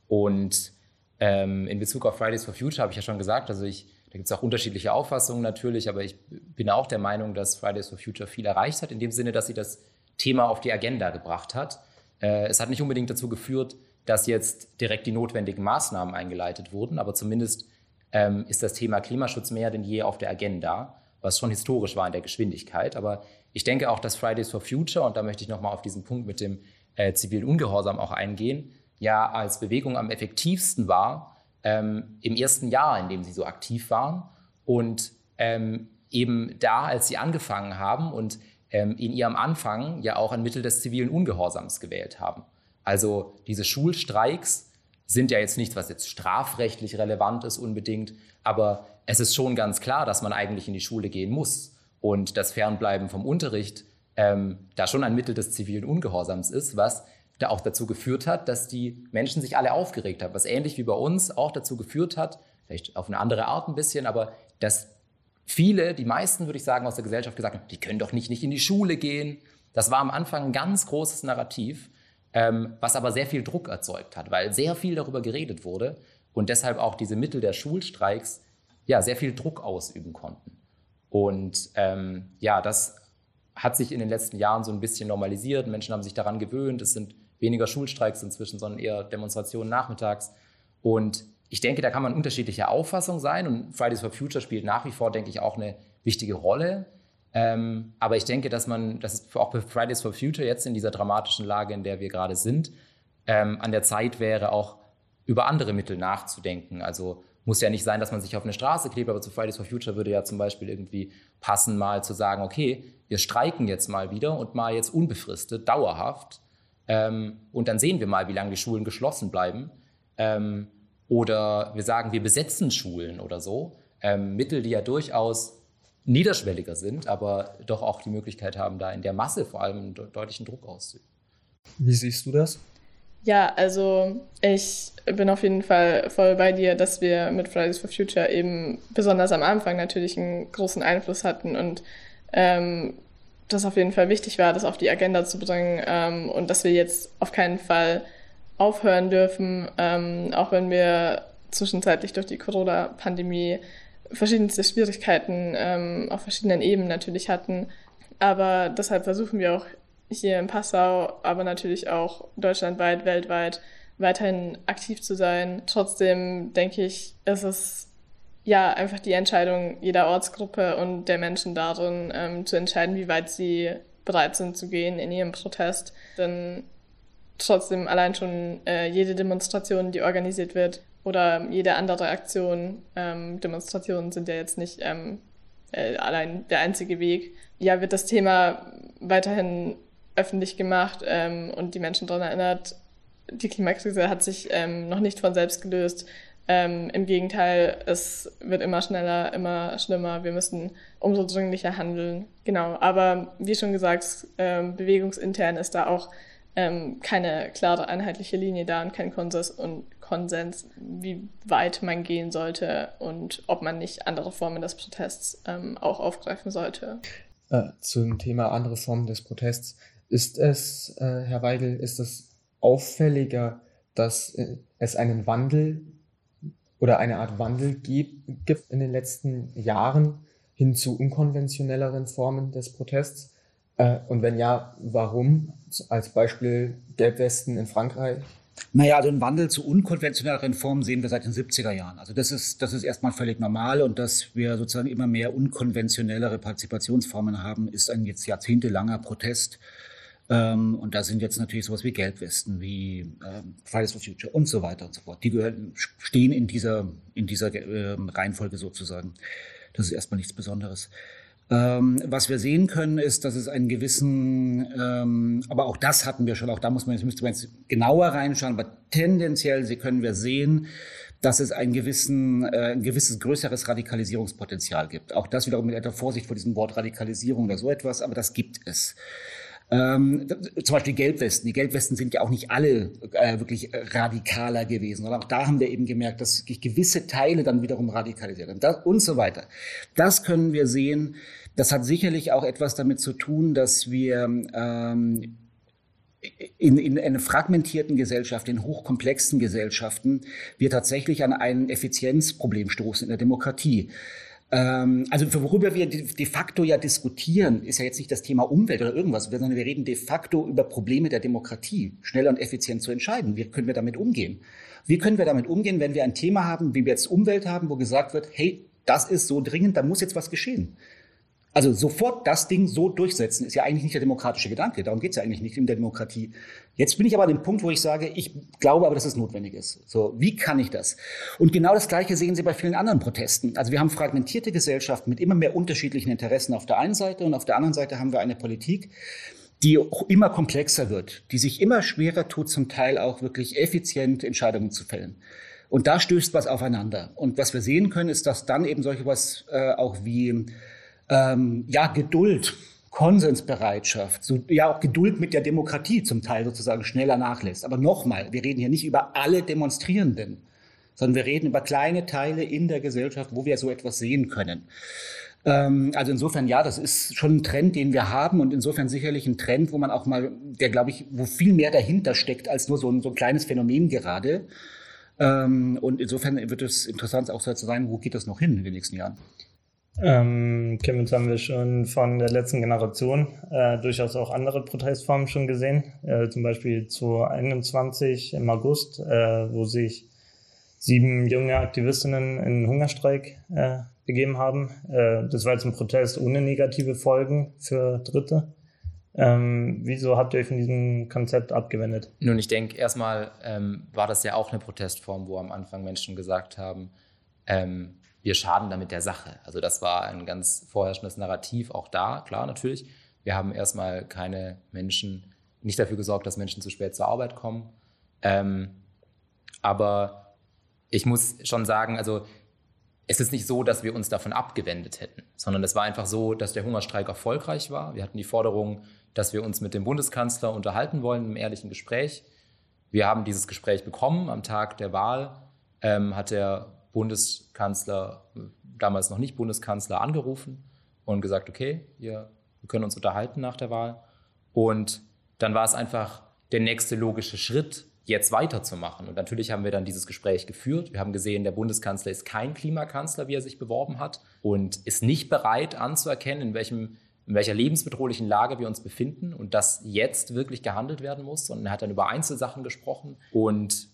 Und ähm, in Bezug auf Fridays for Future habe ich ja schon gesagt, also ich da gibt es auch unterschiedliche Auffassungen natürlich, aber ich bin auch der Meinung, dass Fridays for Future viel erreicht hat, in dem Sinne, dass sie das Thema auf die Agenda gebracht hat. Äh, es hat nicht unbedingt dazu geführt, dass jetzt direkt die notwendigen Maßnahmen eingeleitet wurden, aber zumindest ähm, ist das Thema Klimaschutz mehr denn je auf der Agenda, was schon historisch war in der Geschwindigkeit. Aber ich denke auch, dass Fridays for Future, und da möchte ich nochmal auf diesen Punkt mit dem äh, zivilen Ungehorsam auch eingehen, ja als Bewegung am effektivsten war, ähm, im ersten Jahr, in dem sie so aktiv waren. Und ähm, eben da, als sie angefangen haben und ähm, in ihrem Anfang ja auch ein Mittel des zivilen Ungehorsams gewählt haben. Also diese Schulstreiks sind ja jetzt nichts, was jetzt strafrechtlich relevant ist unbedingt, aber es ist schon ganz klar, dass man eigentlich in die Schule gehen muss und das Fernbleiben vom Unterricht ähm, da schon ein Mittel des zivilen Ungehorsams ist, was da auch dazu geführt hat, dass die Menschen sich alle aufgeregt haben, was ähnlich wie bei uns auch dazu geführt hat, vielleicht auf eine andere Art ein bisschen, aber dass viele, die meisten würde ich sagen aus der Gesellschaft gesagt haben, die können doch nicht, nicht in die Schule gehen. Das war am Anfang ein ganz großes Narrativ, ähm, was aber sehr viel Druck erzeugt hat, weil sehr viel darüber geredet wurde und deshalb auch diese Mittel der Schulstreiks ja sehr viel Druck ausüben konnten. Und ähm, ja, das hat sich in den letzten Jahren so ein bisschen normalisiert. Menschen haben sich daran gewöhnt. Es sind weniger Schulstreiks inzwischen, sondern eher Demonstrationen nachmittags. Und ich denke, da kann man unterschiedlicher Auffassung sein und Fridays for Future spielt nach wie vor, denke ich, auch eine wichtige Rolle. Ähm, aber ich denke, dass man, dass es auch bei Fridays for Future jetzt in dieser dramatischen Lage, in der wir gerade sind, ähm, an der Zeit wäre, auch über andere Mittel nachzudenken. Also muss ja nicht sein, dass man sich auf eine Straße klebt, aber zu Fridays for Future würde ja zum Beispiel irgendwie passen, mal zu sagen, okay, wir streiken jetzt mal wieder und mal jetzt unbefristet, dauerhaft ähm, und dann sehen wir mal, wie lange die Schulen geschlossen bleiben. Ähm, oder wir sagen, wir besetzen Schulen oder so. Ähm, Mittel, die ja durchaus niederschwelliger sind, aber doch auch die Möglichkeit haben, da in der Masse vor allem einen deutlichen Druck auszuüben. Wie siehst du das? Ja, also ich bin auf jeden Fall voll bei dir, dass wir mit Fridays for Future eben besonders am Anfang natürlich einen großen Einfluss hatten und ähm, das auf jeden Fall wichtig war, das auf die Agenda zu bringen ähm, und dass wir jetzt auf keinen Fall aufhören dürfen, ähm, auch wenn wir zwischenzeitlich durch die Corona-Pandemie verschiedenste Schwierigkeiten ähm, auf verschiedenen Ebenen natürlich hatten. Aber deshalb versuchen wir auch hier in Passau, aber natürlich auch deutschlandweit, weltweit weiterhin aktiv zu sein. Trotzdem denke ich, ist es ja, einfach die Entscheidung jeder Ortsgruppe und der Menschen darin, ähm, zu entscheiden, wie weit sie bereit sind zu gehen in ihrem Protest. Denn trotzdem allein schon äh, jede Demonstration, die organisiert wird, oder jede andere Aktion, ähm, Demonstrationen sind ja jetzt nicht ähm, äh, allein der einzige Weg. Ja, wird das Thema weiterhin öffentlich gemacht ähm, und die Menschen daran erinnert, die Klimakrise hat sich ähm, noch nicht von selbst gelöst. Ähm, Im Gegenteil, es wird immer schneller, immer schlimmer. Wir müssen umso dringlicher handeln. Genau. Aber wie schon gesagt, ähm, bewegungsintern ist da auch ähm, keine klare einheitliche Linie da und kein Konsens und Konsens, wie weit man gehen sollte und ob man nicht andere Formen des Protests ähm, auch aufgreifen sollte. Äh, zum Thema andere Formen des Protests ist es, äh, Herr Weigel, ist es auffälliger, dass äh, es einen Wandel oder eine Art Wandel gibt, in den letzten Jahren hin zu unkonventionelleren Formen des Protests? Äh, und wenn ja, warum? Als Beispiel Gelbwesten in Frankreich Naja, also einen Wandel zu unkonventionelleren Formen sehen wir seit den 70er Jahren. Also das ist, das ist erstmal völlig normal und dass wir sozusagen immer mehr unkonventionellere Partizipationsformen haben, ist ein jetzt jahrzehntelanger Protest. Ähm, und da sind jetzt natürlich sowas wie Gelbwesten, wie ähm, Fridays for Future und so weiter und so fort. Die gehören, stehen in dieser, in dieser äh, Reihenfolge sozusagen. Das ist erstmal nichts Besonderes. Ähm, was wir sehen können, ist, dass es einen gewissen, ähm, aber auch das hatten wir schon, auch da muss man, müsste man jetzt genauer reinschauen, aber tendenziell können wir sehen, dass es einen gewissen, äh, ein gewisses größeres Radikalisierungspotenzial gibt. Auch das wiederum mit etwas Vorsicht vor diesem Wort Radikalisierung oder so etwas, aber das gibt es. Ähm, zum Beispiel Gelbwesten. Die Gelbwesten sind ja auch nicht alle äh, wirklich radikaler gewesen, sondern auch da haben wir eben gemerkt, dass sich gewisse Teile dann wiederum radikalisiert haben das, und so weiter. Das können wir sehen. Das hat sicherlich auch etwas damit zu tun, dass wir ähm, in, in einer fragmentierten Gesellschaft, in hochkomplexen Gesellschaften, wir tatsächlich an ein Effizienzproblem stoßen in der Demokratie. Ähm, also worüber wir de facto ja diskutieren, ist ja jetzt nicht das Thema Umwelt oder irgendwas, sondern wir reden de facto über Probleme der Demokratie, schneller und effizient zu entscheiden. Wie können wir damit umgehen? Wie können wir damit umgehen, wenn wir ein Thema haben, wie wir jetzt Umwelt haben, wo gesagt wird, hey, das ist so dringend, da muss jetzt was geschehen. Also sofort das Ding so durchsetzen, ist ja eigentlich nicht der demokratische Gedanke. Darum geht es ja eigentlich nicht in der Demokratie. Jetzt bin ich aber an dem Punkt, wo ich sage, ich glaube aber, dass es notwendig ist. So, wie kann ich das? Und genau das Gleiche sehen Sie bei vielen anderen Protesten. Also wir haben fragmentierte Gesellschaften mit immer mehr unterschiedlichen Interessen auf der einen Seite und auf der anderen Seite haben wir eine Politik, die immer komplexer wird, die sich immer schwerer tut, zum Teil auch wirklich effizient Entscheidungen zu fällen. Und da stößt was aufeinander. Und was wir sehen können, ist, dass dann eben solche was äh, auch wie ähm, ja, Geduld, Konsensbereitschaft, so, ja auch Geduld mit der Demokratie zum Teil sozusagen schneller nachlässt. Aber nochmal, wir reden hier nicht über alle Demonstrierenden, sondern wir reden über kleine Teile in der Gesellschaft, wo wir so etwas sehen können. Ähm, also insofern, ja, das ist schon ein Trend, den wir haben und insofern sicherlich ein Trend, wo man auch mal, der glaube ich, wo viel mehr dahinter steckt als nur so ein, so ein kleines Phänomen gerade. Ähm, und insofern wird es interessant auch zu sein, wo geht das noch hin in den nächsten Jahren. Ähm, Chemnitz haben wir schon von der letzten Generation äh, durchaus auch andere Protestformen schon gesehen. Äh, zum Beispiel zu 21 im August, äh, wo sich sieben junge Aktivistinnen in Hungerstreik äh, begeben haben. Äh, das war jetzt ein Protest ohne negative Folgen für Dritte. Ähm, wieso habt ihr euch von diesem Konzept abgewendet? Nun, ich denke, erstmal ähm, war das ja auch eine Protestform, wo am Anfang Menschen gesagt haben, ähm, wir schaden damit der Sache. Also das war ein ganz vorherrschendes Narrativ auch da, klar natürlich. Wir haben erstmal keine Menschen, nicht dafür gesorgt, dass Menschen zu spät zur Arbeit kommen. Ähm, aber ich muss schon sagen, also es ist nicht so, dass wir uns davon abgewendet hätten, sondern es war einfach so, dass der Hungerstreik erfolgreich war. Wir hatten die Forderung, dass wir uns mit dem Bundeskanzler unterhalten wollen im ehrlichen Gespräch. Wir haben dieses Gespräch bekommen. Am Tag der Wahl ähm, hat der Bundeskanzler, damals noch nicht Bundeskanzler, angerufen und gesagt, okay, wir, wir können uns unterhalten nach der Wahl. Und dann war es einfach der nächste logische Schritt, jetzt weiterzumachen. Und natürlich haben wir dann dieses Gespräch geführt. Wir haben gesehen, der Bundeskanzler ist kein Klimakanzler, wie er sich beworben hat, und ist nicht bereit anzuerkennen, in, welchem, in welcher lebensbedrohlichen Lage wir uns befinden und dass jetzt wirklich gehandelt werden muss. Und er hat dann über Einzelsachen gesprochen. Und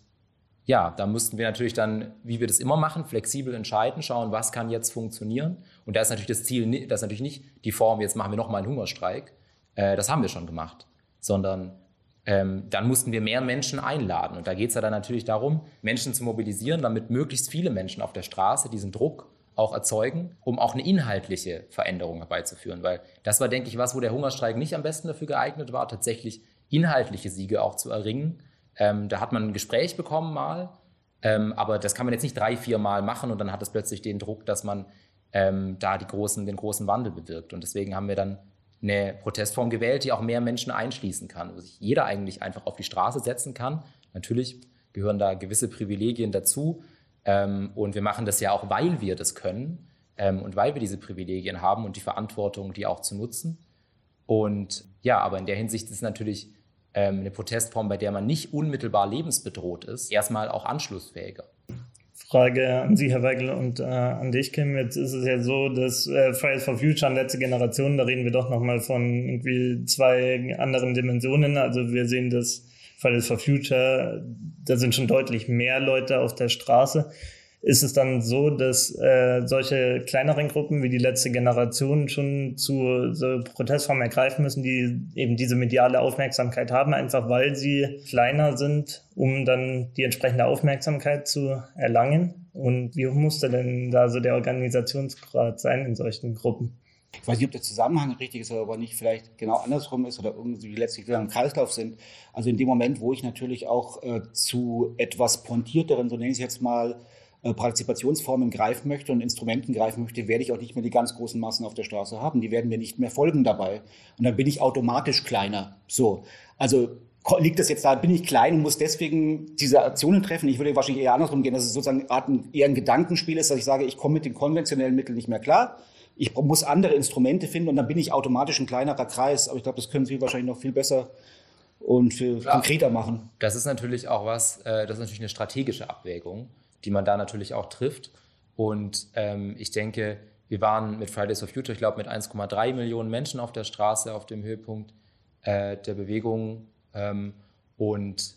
ja, da müssten wir natürlich dann, wie wir das immer machen, flexibel entscheiden, schauen, was kann jetzt funktionieren. Und da ist natürlich das Ziel, das ist natürlich nicht die Form, jetzt machen wir nochmal einen Hungerstreik. Äh, das haben wir schon gemacht. Sondern ähm, dann mussten wir mehr Menschen einladen. Und da geht es ja dann natürlich darum, Menschen zu mobilisieren, damit möglichst viele Menschen auf der Straße diesen Druck auch erzeugen, um auch eine inhaltliche Veränderung herbeizuführen. Weil das war, denke ich, was, wo der Hungerstreik nicht am besten dafür geeignet war, tatsächlich inhaltliche Siege auch zu erringen ähm, da hat man ein Gespräch bekommen mal, ähm, aber das kann man jetzt nicht drei, vier Mal machen und dann hat es plötzlich den Druck, dass man ähm, da die großen, den großen Wandel bewirkt. Und deswegen haben wir dann eine Protestform gewählt, die auch mehr Menschen einschließen kann, wo sich jeder eigentlich einfach auf die Straße setzen kann. Natürlich gehören da gewisse Privilegien dazu. Ähm, und wir machen das ja auch, weil wir das können ähm, und weil wir diese Privilegien haben und die Verantwortung, die auch zu nutzen. Und ja, aber in der Hinsicht ist es natürlich eine Protestform, bei der man nicht unmittelbar lebensbedroht ist, erstmal auch anschlussfähiger. Frage an Sie, Herr Weigel, und äh, an dich, Kim. Jetzt ist es ja so, dass äh, Fridays for Future letzte Generation, da reden wir doch nochmal von irgendwie zwei anderen Dimensionen. Also wir sehen das Fridays for Future, da sind schon deutlich mehr Leute auf der Straße. Ist es dann so, dass äh, solche kleineren Gruppen wie die letzte Generation schon zu so Protestformen ergreifen müssen, die eben diese mediale Aufmerksamkeit haben, einfach weil sie kleiner sind, um dann die entsprechende Aufmerksamkeit zu erlangen? Und wie muss denn da so der Organisationsgrad sein in solchen Gruppen? Ich weiß nicht, ob der Zusammenhang richtig ist, aber nicht vielleicht genau andersrum ist oder irgendwie letztlich wieder im Kreislauf sind. Also in dem Moment, wo ich natürlich auch äh, zu etwas pointierteren, so nenne ich es jetzt mal, Partizipationsformen greifen möchte und Instrumenten greifen möchte, werde ich auch nicht mehr die ganz großen Massen auf der Straße haben. Die werden mir nicht mehr folgen dabei. Und dann bin ich automatisch kleiner. So. Also liegt das jetzt da, bin ich klein und muss deswegen diese Aktionen treffen? Ich würde wahrscheinlich eher andersrum gehen, dass es sozusagen eher ein Gedankenspiel ist, dass ich sage, ich komme mit den konventionellen Mitteln nicht mehr klar. Ich muss andere Instrumente finden und dann bin ich automatisch ein kleinerer Kreis. Aber ich glaube, das können Sie wahrscheinlich noch viel besser und viel Klar. konkreter machen. Das ist natürlich auch was, äh, das ist natürlich eine strategische Abwägung, die man da natürlich auch trifft. Und ähm, ich denke, wir waren mit Fridays for Future, ich glaube, mit 1,3 Millionen Menschen auf der Straße auf dem Höhepunkt äh, der Bewegung ähm, und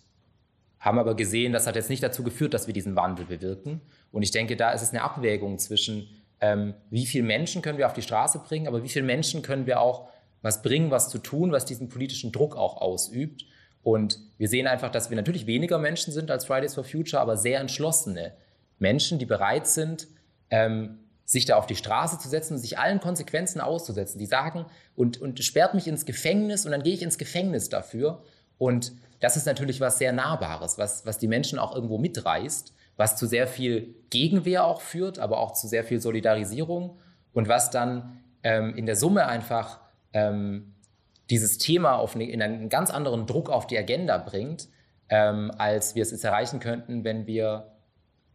haben aber gesehen, das hat jetzt nicht dazu geführt, dass wir diesen Wandel bewirken. Und ich denke, da ist es eine Abwägung zwischen, ähm, wie viele Menschen können wir auf die Straße bringen, aber wie viele Menschen können wir auch was bringen, was zu tun, was diesen politischen Druck auch ausübt. Und wir sehen einfach, dass wir natürlich weniger Menschen sind als Fridays for Future, aber sehr entschlossene Menschen, die bereit sind, ähm, sich da auf die Straße zu setzen und sich allen Konsequenzen auszusetzen. Die sagen, und, und sperrt mich ins Gefängnis und dann gehe ich ins Gefängnis dafür. Und das ist natürlich was sehr Nahbares, was, was die Menschen auch irgendwo mitreißt, was zu sehr viel Gegenwehr auch führt, aber auch zu sehr viel Solidarisierung und was dann ähm, in der Summe einfach ähm, dieses Thema auf eine, in einen ganz anderen Druck auf die Agenda bringt, ähm, als wir es jetzt erreichen könnten, wenn wir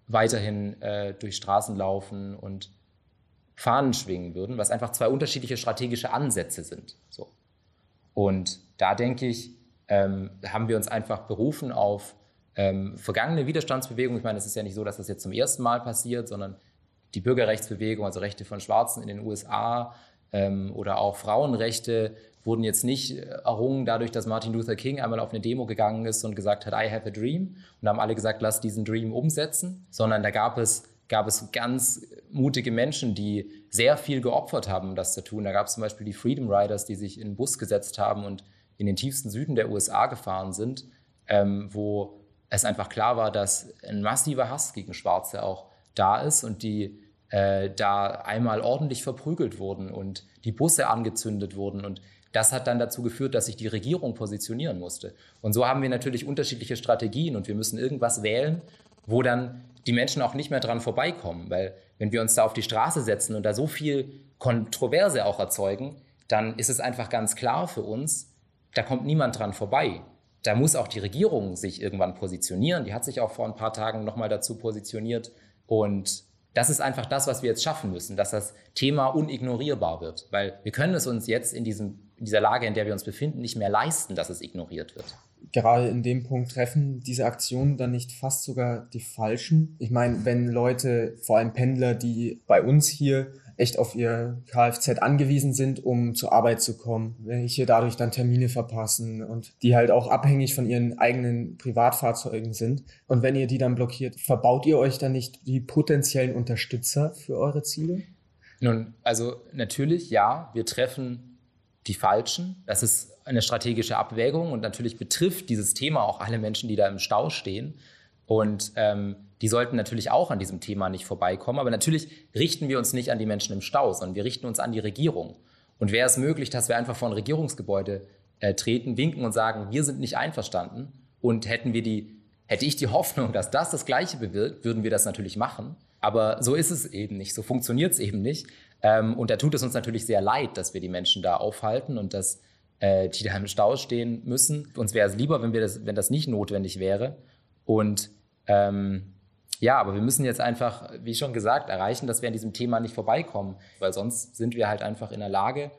weiterhin äh, durch Straßen laufen und Fahnen schwingen würden, was einfach zwei unterschiedliche strategische Ansätze sind. So. Und da denke ich, ähm, haben wir uns einfach berufen auf ähm, vergangene Widerstandsbewegungen. Ich meine, es ist ja nicht so, dass das jetzt zum ersten Mal passiert, sondern die Bürgerrechtsbewegung, also Rechte von Schwarzen in den USA ähm, oder auch Frauenrechte wurden jetzt nicht errungen dadurch, dass Martin Luther King einmal auf eine Demo gegangen ist und gesagt hat, I have a dream. Und haben alle gesagt, lass diesen Dream umsetzen, sondern da gab es, gab es ganz mutige Menschen, die sehr viel geopfert haben, um das zu tun. Da gab es zum Beispiel die Freedom Riders, die sich in den Bus gesetzt haben und in den tiefsten Süden der USA gefahren sind, ähm, wo es einfach klar war, dass ein massiver Hass gegen Schwarze auch da ist und die äh, da einmal ordentlich verprügelt wurden und die Busse angezündet wurden. Und das hat dann dazu geführt, dass sich die Regierung positionieren musste. Und so haben wir natürlich unterschiedliche Strategien und wir müssen irgendwas wählen, wo dann die Menschen auch nicht mehr dran vorbeikommen. Weil wenn wir uns da auf die Straße setzen und da so viel Kontroverse auch erzeugen, dann ist es einfach ganz klar für uns, da kommt niemand dran vorbei. Da muss auch die Regierung sich irgendwann positionieren. Die hat sich auch vor ein paar Tagen nochmal dazu positioniert. Und das ist einfach das, was wir jetzt schaffen müssen, dass das Thema unignorierbar wird. Weil wir können es uns jetzt in, diesem, in dieser Lage, in der wir uns befinden, nicht mehr leisten, dass es ignoriert wird. Gerade in dem Punkt treffen diese Aktionen dann nicht fast sogar die falschen? Ich meine, wenn Leute, vor allem Pendler, die bei uns hier echt auf ihr Kfz angewiesen sind, um zur Arbeit zu kommen, welche dadurch dann Termine verpassen und die halt auch abhängig von ihren eigenen Privatfahrzeugen sind. Und wenn ihr die dann blockiert, verbaut ihr euch dann nicht die potenziellen Unterstützer für eure Ziele? Nun, also natürlich, ja, wir treffen die Falschen. Das ist eine strategische Abwägung und natürlich betrifft dieses Thema auch alle Menschen, die da im Stau stehen. Und ähm, die sollten natürlich auch an diesem Thema nicht vorbeikommen. Aber natürlich richten wir uns nicht an die Menschen im Stau, sondern wir richten uns an die Regierung. Und wäre es möglich, dass wir einfach vor ein Regierungsgebäude äh, treten, winken und sagen, wir sind nicht einverstanden und hätten wir die, hätte ich die Hoffnung, dass das das Gleiche bewirkt, würden wir das natürlich machen. Aber so ist es eben nicht, so funktioniert es eben nicht. Ähm, und da tut es uns natürlich sehr leid, dass wir die Menschen da aufhalten und dass äh, die da im Stau stehen müssen. Uns wäre es lieber, wenn, wir das, wenn das nicht notwendig wäre. Und ähm, ja, aber wir müssen jetzt einfach, wie schon gesagt, erreichen, dass wir an diesem Thema nicht vorbeikommen, weil sonst sind wir halt einfach in einer Lage,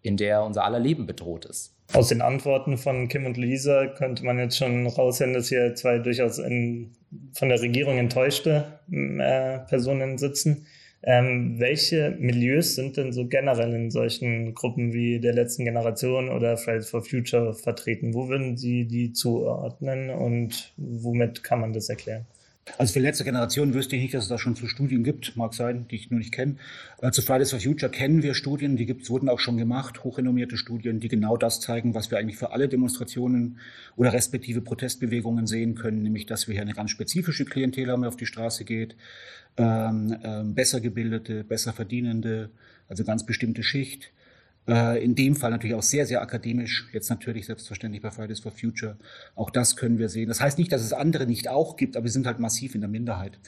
in der unser aller Leben bedroht ist. Aus den Antworten von Kim und Lisa könnte man jetzt schon raushören, dass hier zwei durchaus in, von der Regierung enttäuschte äh, Personen sitzen. Ähm, welche Milieus sind denn so generell in solchen Gruppen wie der letzten Generation oder Fridays for Future vertreten? Wo würden Sie die zuordnen und womit kann man das erklären? Also für letzte Generation wüsste ich nicht, dass es da schon zu Studien gibt, mag sein, die ich nur nicht kenne. Äh, zu Fridays for Future kennen wir Studien, die gibt's, wurden auch schon gemacht, hochrenommierte Studien, die genau das zeigen, was wir eigentlich für alle Demonstrationen oder respektive Protestbewegungen sehen können, nämlich dass wir hier eine ganz spezifische Klientel haben, die auf die Straße geht, ähm, ähm, besser gebildete, besser verdienende, also ganz bestimmte Schicht, äh, in dem Fall natürlich auch sehr, sehr akademisch, jetzt natürlich selbstverständlich bei Fridays for Future. Auch das können wir sehen. Das heißt nicht, dass es andere nicht auch gibt, aber wir sind halt massiv in der Minderheit.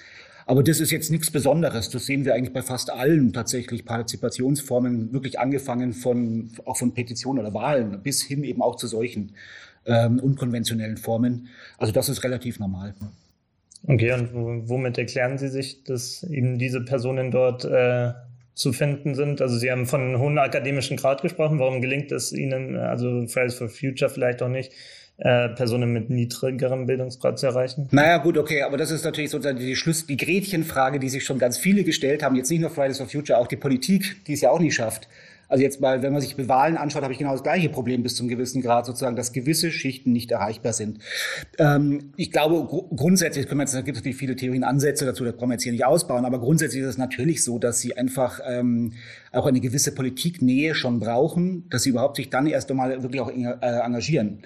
Aber das ist jetzt nichts Besonderes. Das sehen wir eigentlich bei fast allen tatsächlich Partizipationsformen, wirklich angefangen von, auch von Petitionen oder Wahlen bis hin eben auch zu solchen ähm, unkonventionellen Formen. Also das ist relativ normal. Okay, und womit erklären Sie sich, dass eben diese Personen dort äh, zu finden sind. Also Sie haben von hohen akademischen Grad gesprochen. Warum gelingt es Ihnen, also Fridays for Future vielleicht auch nicht, äh, Personen mit niedrigerem Bildungsgrad zu erreichen? Naja, gut, okay, aber das ist natürlich sozusagen die Schluss, die Gretchenfrage, die sich schon ganz viele gestellt haben. Jetzt nicht nur Fridays for Future, auch die Politik, die es ja auch nicht schafft. Also jetzt mal, wenn man sich Wahlen anschaut, habe ich genau das gleiche Problem bis zum gewissen Grad sozusagen, dass gewisse Schichten nicht erreichbar sind. Ähm, ich glaube, gr grundsätzlich, können wir jetzt, da gibt es natürlich viele Theorien, Ansätze dazu, da brauchen wir jetzt hier nicht ausbauen, aber grundsätzlich ist es natürlich so, dass sie einfach ähm, auch eine gewisse Politiknähe schon brauchen, dass sie überhaupt sich dann erst einmal wirklich auch äh, engagieren.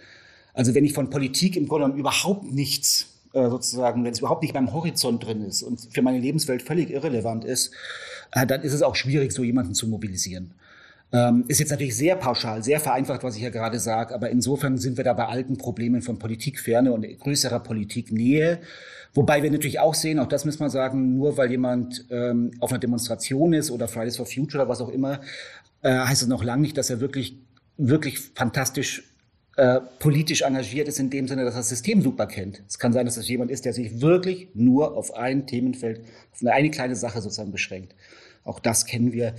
Also wenn ich von Politik im Grunde überhaupt nichts äh, sozusagen, wenn es überhaupt nicht beim Horizont drin ist und für meine Lebenswelt völlig irrelevant ist, äh, dann ist es auch schwierig, so jemanden zu mobilisieren. Ähm, ist jetzt natürlich sehr pauschal, sehr vereinfacht, was ich ja gerade sage, aber insofern sind wir da bei alten Problemen von Politikferne und größerer Politiknähe. Wobei wir natürlich auch sehen, auch das muss man sagen, nur weil jemand ähm, auf einer Demonstration ist oder Fridays for Future oder was auch immer, äh, heißt es noch lange nicht, dass er wirklich, wirklich fantastisch äh, politisch engagiert ist in dem Sinne, dass er das System super kennt. Es kann sein, dass es jemand ist, der sich wirklich nur auf ein Themenfeld, auf eine, eine kleine Sache sozusagen beschränkt. Auch das kennen wir.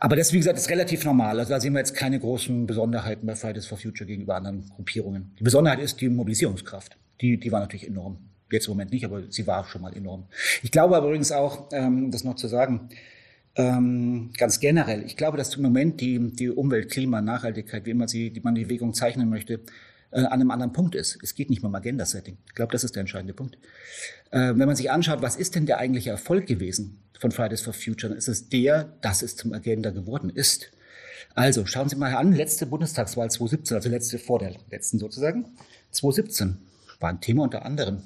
Aber das, wie gesagt, ist relativ normal. Also da sehen wir jetzt keine großen Besonderheiten bei Fridays for Future gegenüber anderen Gruppierungen. Die Besonderheit ist die Mobilisierungskraft. Die, die war natürlich enorm. Jetzt im Moment nicht, aber sie war schon mal enorm. Ich glaube aber übrigens auch, ähm, das noch zu sagen, ähm, ganz generell, ich glaube, dass im Moment die, die Umwelt, Klima, Nachhaltigkeit, wie immer sie, die man die Bewegung zeichnen möchte, äh, an einem anderen Punkt ist. Es geht nicht mehr um Agenda-Setting. Ich glaube, das ist der entscheidende Punkt. Äh, wenn man sich anschaut, was ist denn der eigentliche Erfolg gewesen von Fridays for Future, ist es der, dass es zum Agenda geworden ist. Also schauen Sie mal an, letzte Bundestagswahl 2017, also letzte vor der letzten sozusagen, 2017 war ein Thema unter anderem,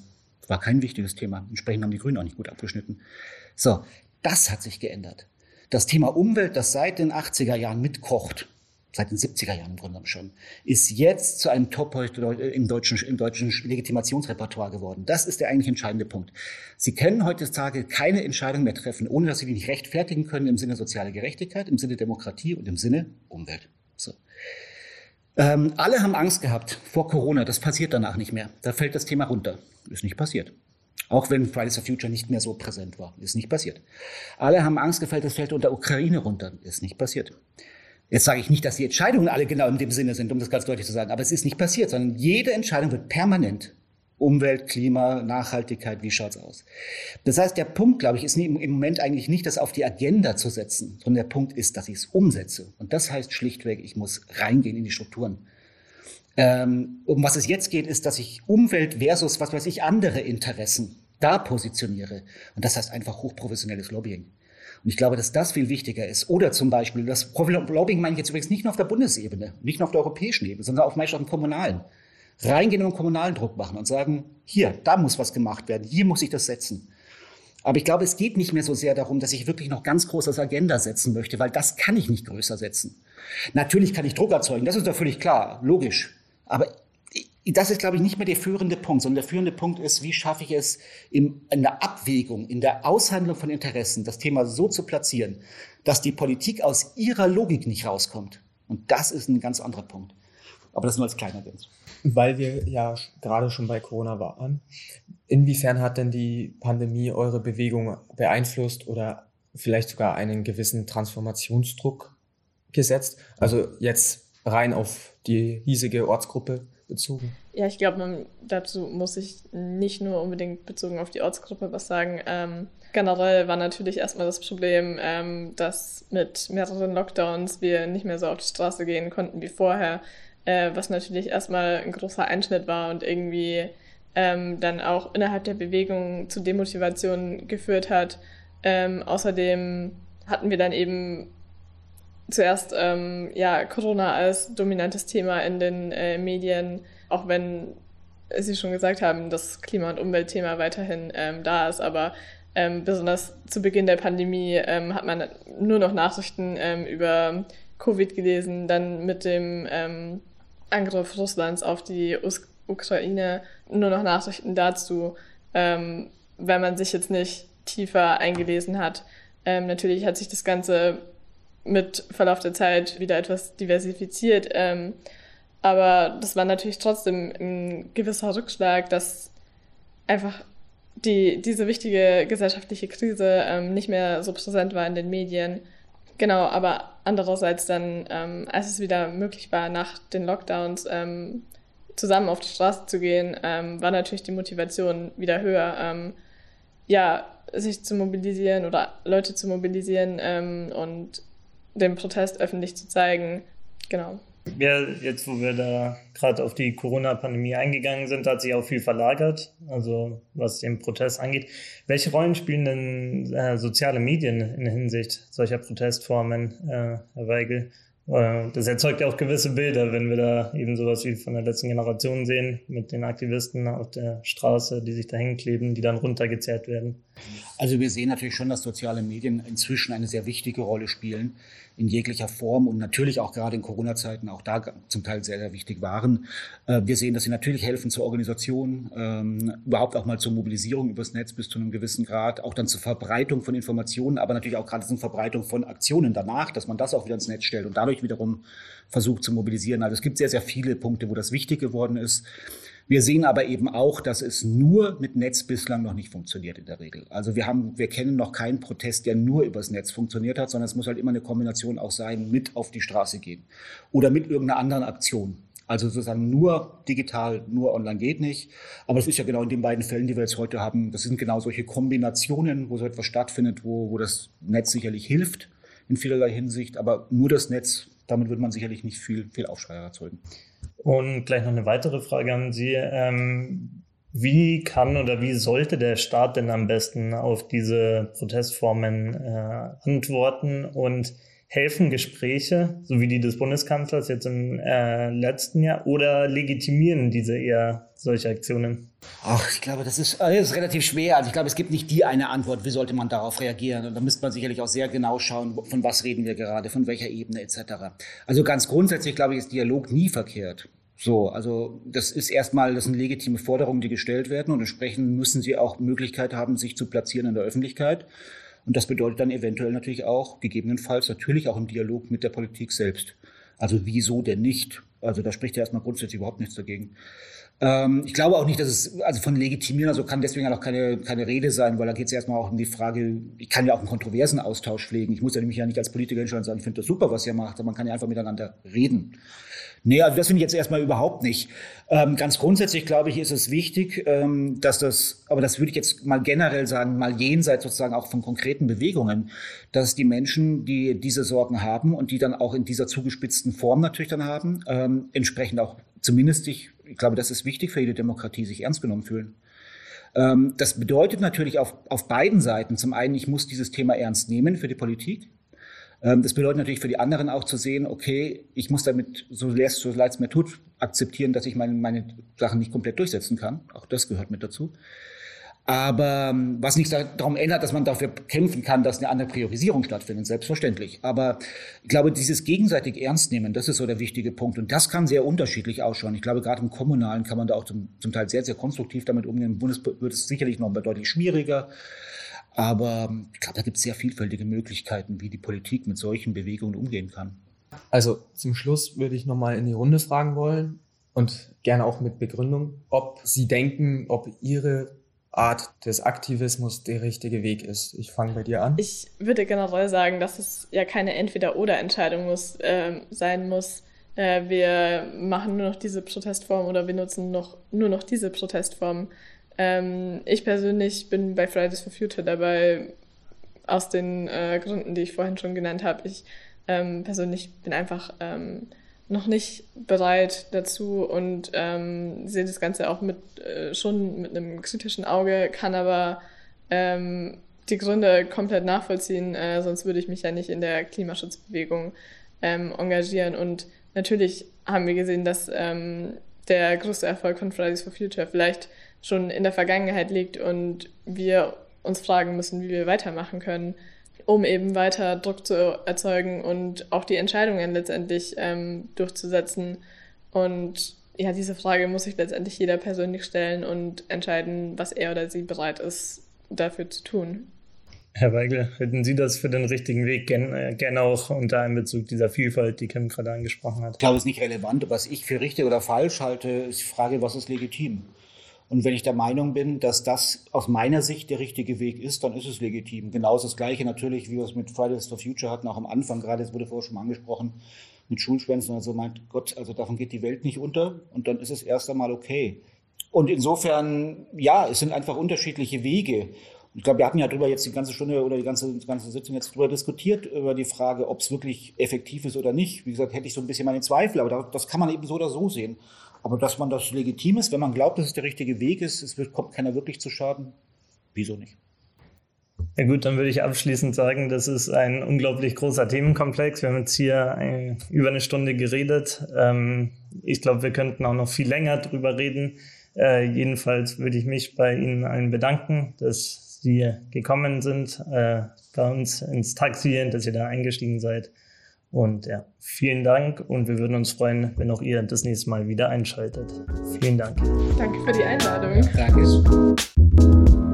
war kein wichtiges Thema. Entsprechend haben die Grünen auch nicht gut abgeschnitten. So, das hat sich geändert. Das Thema Umwelt, das seit den 80er Jahren mitkocht, seit den 70er Jahren im Grunde schon, ist jetzt zu einem Top im deutschen, im deutschen Legitimationsrepertoire geworden. Das ist der eigentlich entscheidende Punkt. Sie können heutzutage keine Entscheidung mehr treffen, ohne dass Sie die nicht rechtfertigen können im Sinne soziale Gerechtigkeit, im Sinne Demokratie und im Sinne Umwelt. So. Ähm, alle haben Angst gehabt vor Corona. Das passiert danach nicht mehr. Da fällt das Thema runter. Ist nicht passiert. Auch wenn Fridays for Future nicht mehr so präsent war. Ist nicht passiert. Alle haben Angst gefällt, das fällt unter Ukraine runter. Ist nicht passiert. Jetzt sage ich nicht, dass die Entscheidungen alle genau in dem Sinne sind, um das ganz deutlich zu sagen, aber es ist nicht passiert, sondern jede Entscheidung wird permanent Umwelt, Klima, Nachhaltigkeit, wie schaut's aus? Das heißt, der Punkt, glaube ich, ist im Moment eigentlich nicht, das auf die Agenda zu setzen, sondern der Punkt ist, dass ich es umsetze. Und das heißt schlichtweg, ich muss reingehen in die Strukturen. Ähm, um was es jetzt geht, ist, dass ich Umwelt versus, was weiß ich, andere Interessen da positioniere. Und das heißt einfach hochprofessionelles Lobbying. Und ich glaube, dass das viel wichtiger ist. Oder zum Beispiel, das Lobbying meine ich jetzt übrigens nicht nur auf der Bundesebene, nicht nur auf der europäischen Ebene, sondern auch meist auf dem kommunalen. Reingehen und kommunalen Druck machen und sagen, hier, da muss was gemacht werden, hier muss ich das setzen. Aber ich glaube, es geht nicht mehr so sehr darum, dass ich wirklich noch ganz groß das Agenda setzen möchte, weil das kann ich nicht größer setzen. Natürlich kann ich Druck erzeugen, das ist doch völlig klar, logisch. Aber das ist, glaube ich, nicht mehr der führende Punkt, sondern der führende Punkt ist, wie schaffe ich es in, in der Abwägung, in der Aushandlung von Interessen, das Thema so zu platzieren, dass die Politik aus ihrer Logik nicht rauskommt. Und das ist ein ganz anderer Punkt. Aber das nur als kleiner Ergänzung. Weil wir ja gerade schon bei Corona waren. Inwiefern hat denn die Pandemie eure Bewegung beeinflusst oder vielleicht sogar einen gewissen Transformationsdruck gesetzt? Also jetzt rein auf die hiesige Ortsgruppe bezogen? Ja, ich glaube, dazu muss ich nicht nur unbedingt bezogen auf die Ortsgruppe was sagen. Ähm, generell war natürlich erstmal das Problem, ähm, dass mit mehreren Lockdowns wir nicht mehr so auf die Straße gehen konnten wie vorher, äh, was natürlich erstmal ein großer Einschnitt war und irgendwie ähm, dann auch innerhalb der Bewegung zu Demotivation geführt hat. Ähm, außerdem hatten wir dann eben zuerst ähm, ja, Corona als dominantes Thema in den äh, Medien, auch wenn Sie schon gesagt haben, das Klima- und Umweltthema weiterhin ähm, da ist, aber ähm, besonders zu Beginn der Pandemie ähm, hat man nur noch Nachrichten ähm, über Covid gelesen, dann mit dem ähm, Angriff Russlands auf die Us Ukraine nur noch Nachrichten dazu, wenn man sich jetzt nicht tiefer eingelesen hat. Natürlich hat sich das Ganze mit Verlauf der Zeit wieder etwas diversifiziert. Ähm, aber das war natürlich trotzdem ein gewisser Rückschlag, dass einfach die, diese wichtige gesellschaftliche Krise ähm, nicht mehr so präsent war in den Medien. Genau, aber andererseits dann, ähm, als es wieder möglich war, nach den Lockdowns ähm, zusammen auf die Straße zu gehen, ähm, war natürlich die Motivation wieder höher, ähm, ja, sich zu mobilisieren oder Leute zu mobilisieren ähm, und den Protest öffentlich zu zeigen. Genau. Ja, jetzt wo wir da gerade auf die Corona-Pandemie eingegangen sind, hat sich auch viel verlagert, also was den Protest angeht. Welche Rollen spielen denn äh, soziale Medien in Hinsicht solcher Protestformen, äh, Herr Weigel? Äh, das erzeugt ja auch gewisse Bilder, wenn wir da eben sowas wie von der letzten Generation sehen, mit den Aktivisten auf der Straße, die sich da hängen kleben, die dann runtergezerrt werden. Also wir sehen natürlich schon, dass soziale Medien inzwischen eine sehr wichtige Rolle spielen in jeglicher Form und natürlich auch gerade in Corona-Zeiten auch da zum Teil sehr, sehr wichtig waren. Äh, wir sehen, dass sie natürlich helfen zur Organisation, ähm, überhaupt auch mal zur Mobilisierung übers Netz bis zu einem gewissen Grad, auch dann zur Verbreitung von Informationen, aber natürlich auch gerade zur Verbreitung von Aktionen danach, dass man das auch wieder ins Netz stellt und dadurch wiederum versucht zu mobilisieren. Also es gibt sehr, sehr viele Punkte, wo das wichtig geworden ist. Wir sehen aber eben auch, dass es nur mit Netz bislang noch nicht funktioniert in der Regel. Also wir haben, wir kennen noch keinen Protest, der nur übers Netz funktioniert hat, sondern es muss halt immer eine Kombination auch sein, mit auf die Straße gehen oder mit irgendeiner anderen Aktion. Also sozusagen nur digital, nur online geht nicht. Aber es ist ja genau in den beiden Fällen, die wir jetzt heute haben, das sind genau solche Kombinationen, wo so etwas stattfindet, wo, wo das Netz sicherlich hilft in vielerlei Hinsicht. Aber nur das Netz, damit wird man sicherlich nicht viel, viel Aufschrei erzeugen. Und gleich noch eine weitere Frage an Sie. Ähm, wie kann oder wie sollte der Staat denn am besten auf diese Protestformen äh, antworten und helfen Gespräche, so wie die des Bundeskanzlers jetzt im äh, letzten Jahr, oder legitimieren diese eher solche Aktionen? Ach, ich glaube, das ist, das ist relativ schwer. Also ich glaube, es gibt nicht die eine Antwort, wie sollte man darauf reagieren. Und da müsste man sicherlich auch sehr genau schauen, von was reden wir gerade, von welcher Ebene etc. Also ganz grundsätzlich, glaube ich, ist Dialog nie verkehrt. So, also das ist erstmal, das sind legitime Forderungen, die gestellt werden und entsprechend müssen sie auch Möglichkeit haben, sich zu platzieren in der Öffentlichkeit. Und das bedeutet dann eventuell natürlich auch, gegebenenfalls natürlich auch im Dialog mit der Politik selbst. Also wieso denn nicht? Also da spricht ja erstmal grundsätzlich überhaupt nichts dagegen. Ähm, ich glaube auch nicht, dass es, also von legitimieren, also kann deswegen auch keine, keine Rede sein, weil da geht es erstmal auch um die Frage, ich kann ja auch einen kontroversen Austausch pflegen. Ich muss ja nämlich ja nicht als Politiker hinstellen und sagen, ich finde das super, was ihr macht, aber man kann ja einfach miteinander reden. Nee, also das finde ich jetzt erstmal überhaupt nicht. Ähm, ganz grundsätzlich, glaube ich, ist es wichtig, ähm, dass das, aber das würde ich jetzt mal generell sagen, mal jenseits sozusagen auch von konkreten Bewegungen, dass die Menschen, die diese Sorgen haben und die dann auch in dieser zugespitzten Form natürlich dann haben, ähm, entsprechend auch zumindest, ich, ich glaube, das ist wichtig für jede Demokratie, sich ernst genommen fühlen. Ähm, das bedeutet natürlich auf, auf beiden Seiten, zum einen, ich muss dieses Thema ernst nehmen für die Politik, das bedeutet natürlich für die anderen auch zu sehen, okay, ich muss damit, so leid es mir tut, akzeptieren, dass ich meine, meine Sachen nicht komplett durchsetzen kann. Auch das gehört mit dazu. Aber ähm, was nichts darum ändert, dass man dafür kämpfen kann, dass eine andere Priorisierung stattfindet, selbstverständlich. Aber ich glaube, dieses gegenseitig Ernstnehmen, das ist so der wichtige Punkt. Und das kann sehr unterschiedlich ausschauen. Ich glaube, gerade im Kommunalen kann man da auch zum, zum Teil sehr, sehr konstruktiv damit umgehen. Im Bundes wird es sicherlich noch deutlich schwieriger. Aber ähm, ich glaube, da gibt es sehr vielfältige Möglichkeiten, wie die Politik mit solchen Bewegungen umgehen kann. Also zum Schluss würde ich nochmal in die Runde fragen wollen und gerne auch mit Begründung, ob Sie denken, ob Ihre Art des Aktivismus der richtige Weg ist. Ich fange bei dir an. Ich würde generell sagen, dass es ja keine Entweder-Oder-Entscheidung muss, äh, sein muss, äh, wir machen nur noch diese Protestform oder wir nutzen noch, nur noch diese Protestform. Ähm, ich persönlich bin bei Fridays for Future dabei, aus den äh, Gründen, die ich vorhin schon genannt habe. Ich ähm, persönlich bin einfach ähm, noch nicht bereit dazu und ähm, sehe das Ganze auch mit äh, schon mit einem kritischen Auge, kann aber ähm, die Gründe komplett nachvollziehen, äh, sonst würde ich mich ja nicht in der Klimaschutzbewegung ähm, engagieren. Und natürlich haben wir gesehen, dass ähm, der größte Erfolg von Fridays for Future vielleicht schon in der Vergangenheit liegt und wir uns fragen müssen, wie wir weitermachen können, um eben weiter Druck zu erzeugen und auch die Entscheidungen letztendlich ähm, durchzusetzen. Und ja, diese Frage muss sich letztendlich jeder persönlich stellen und entscheiden, was er oder sie bereit ist, dafür zu tun. Herr Weigel, hätten Sie das für den richtigen Weg gerne, gerne auch unter Einbezug dieser Vielfalt, die Kim gerade angesprochen hat? Ich glaube, es ist nicht relevant. Was ich für richtig oder falsch halte, ist die Frage, was ist legitim? Und wenn ich der Meinung bin, dass das aus meiner Sicht der richtige Weg ist, dann ist es legitim. Genauso das Gleiche natürlich, wie wir es mit Fridays for Future hatten, auch am Anfang, gerade es wurde vorher schon mal angesprochen, mit Schulschwänzen und so meint Gott, also davon geht die Welt nicht unter und dann ist es erst einmal okay. Und insofern, ja, es sind einfach unterschiedliche Wege. Ich glaube, wir hatten ja darüber jetzt die ganze Stunde oder die ganze, die ganze Sitzung jetzt darüber diskutiert, über die Frage, ob es wirklich effektiv ist oder nicht. Wie gesagt, hätte ich so ein bisschen meine Zweifel, aber das kann man eben so oder so sehen. Aber dass man das legitim ist, wenn man glaubt, dass es der richtige Weg ist, es wird, kommt keiner wirklich zu Schaden, wieso nicht? Ja gut, dann würde ich abschließend sagen, das ist ein unglaublich großer Themenkomplex. Wir haben jetzt hier ein, über eine Stunde geredet. Ähm, ich glaube, wir könnten auch noch viel länger drüber reden. Äh, jedenfalls würde ich mich bei Ihnen allen bedanken, dass Sie gekommen sind äh, bei uns ins Taxi, dass ihr da eingestiegen seid. Und ja, vielen Dank und wir würden uns freuen, wenn auch ihr das nächste Mal wieder einschaltet. Vielen Dank. Danke für die Einladung. Danke.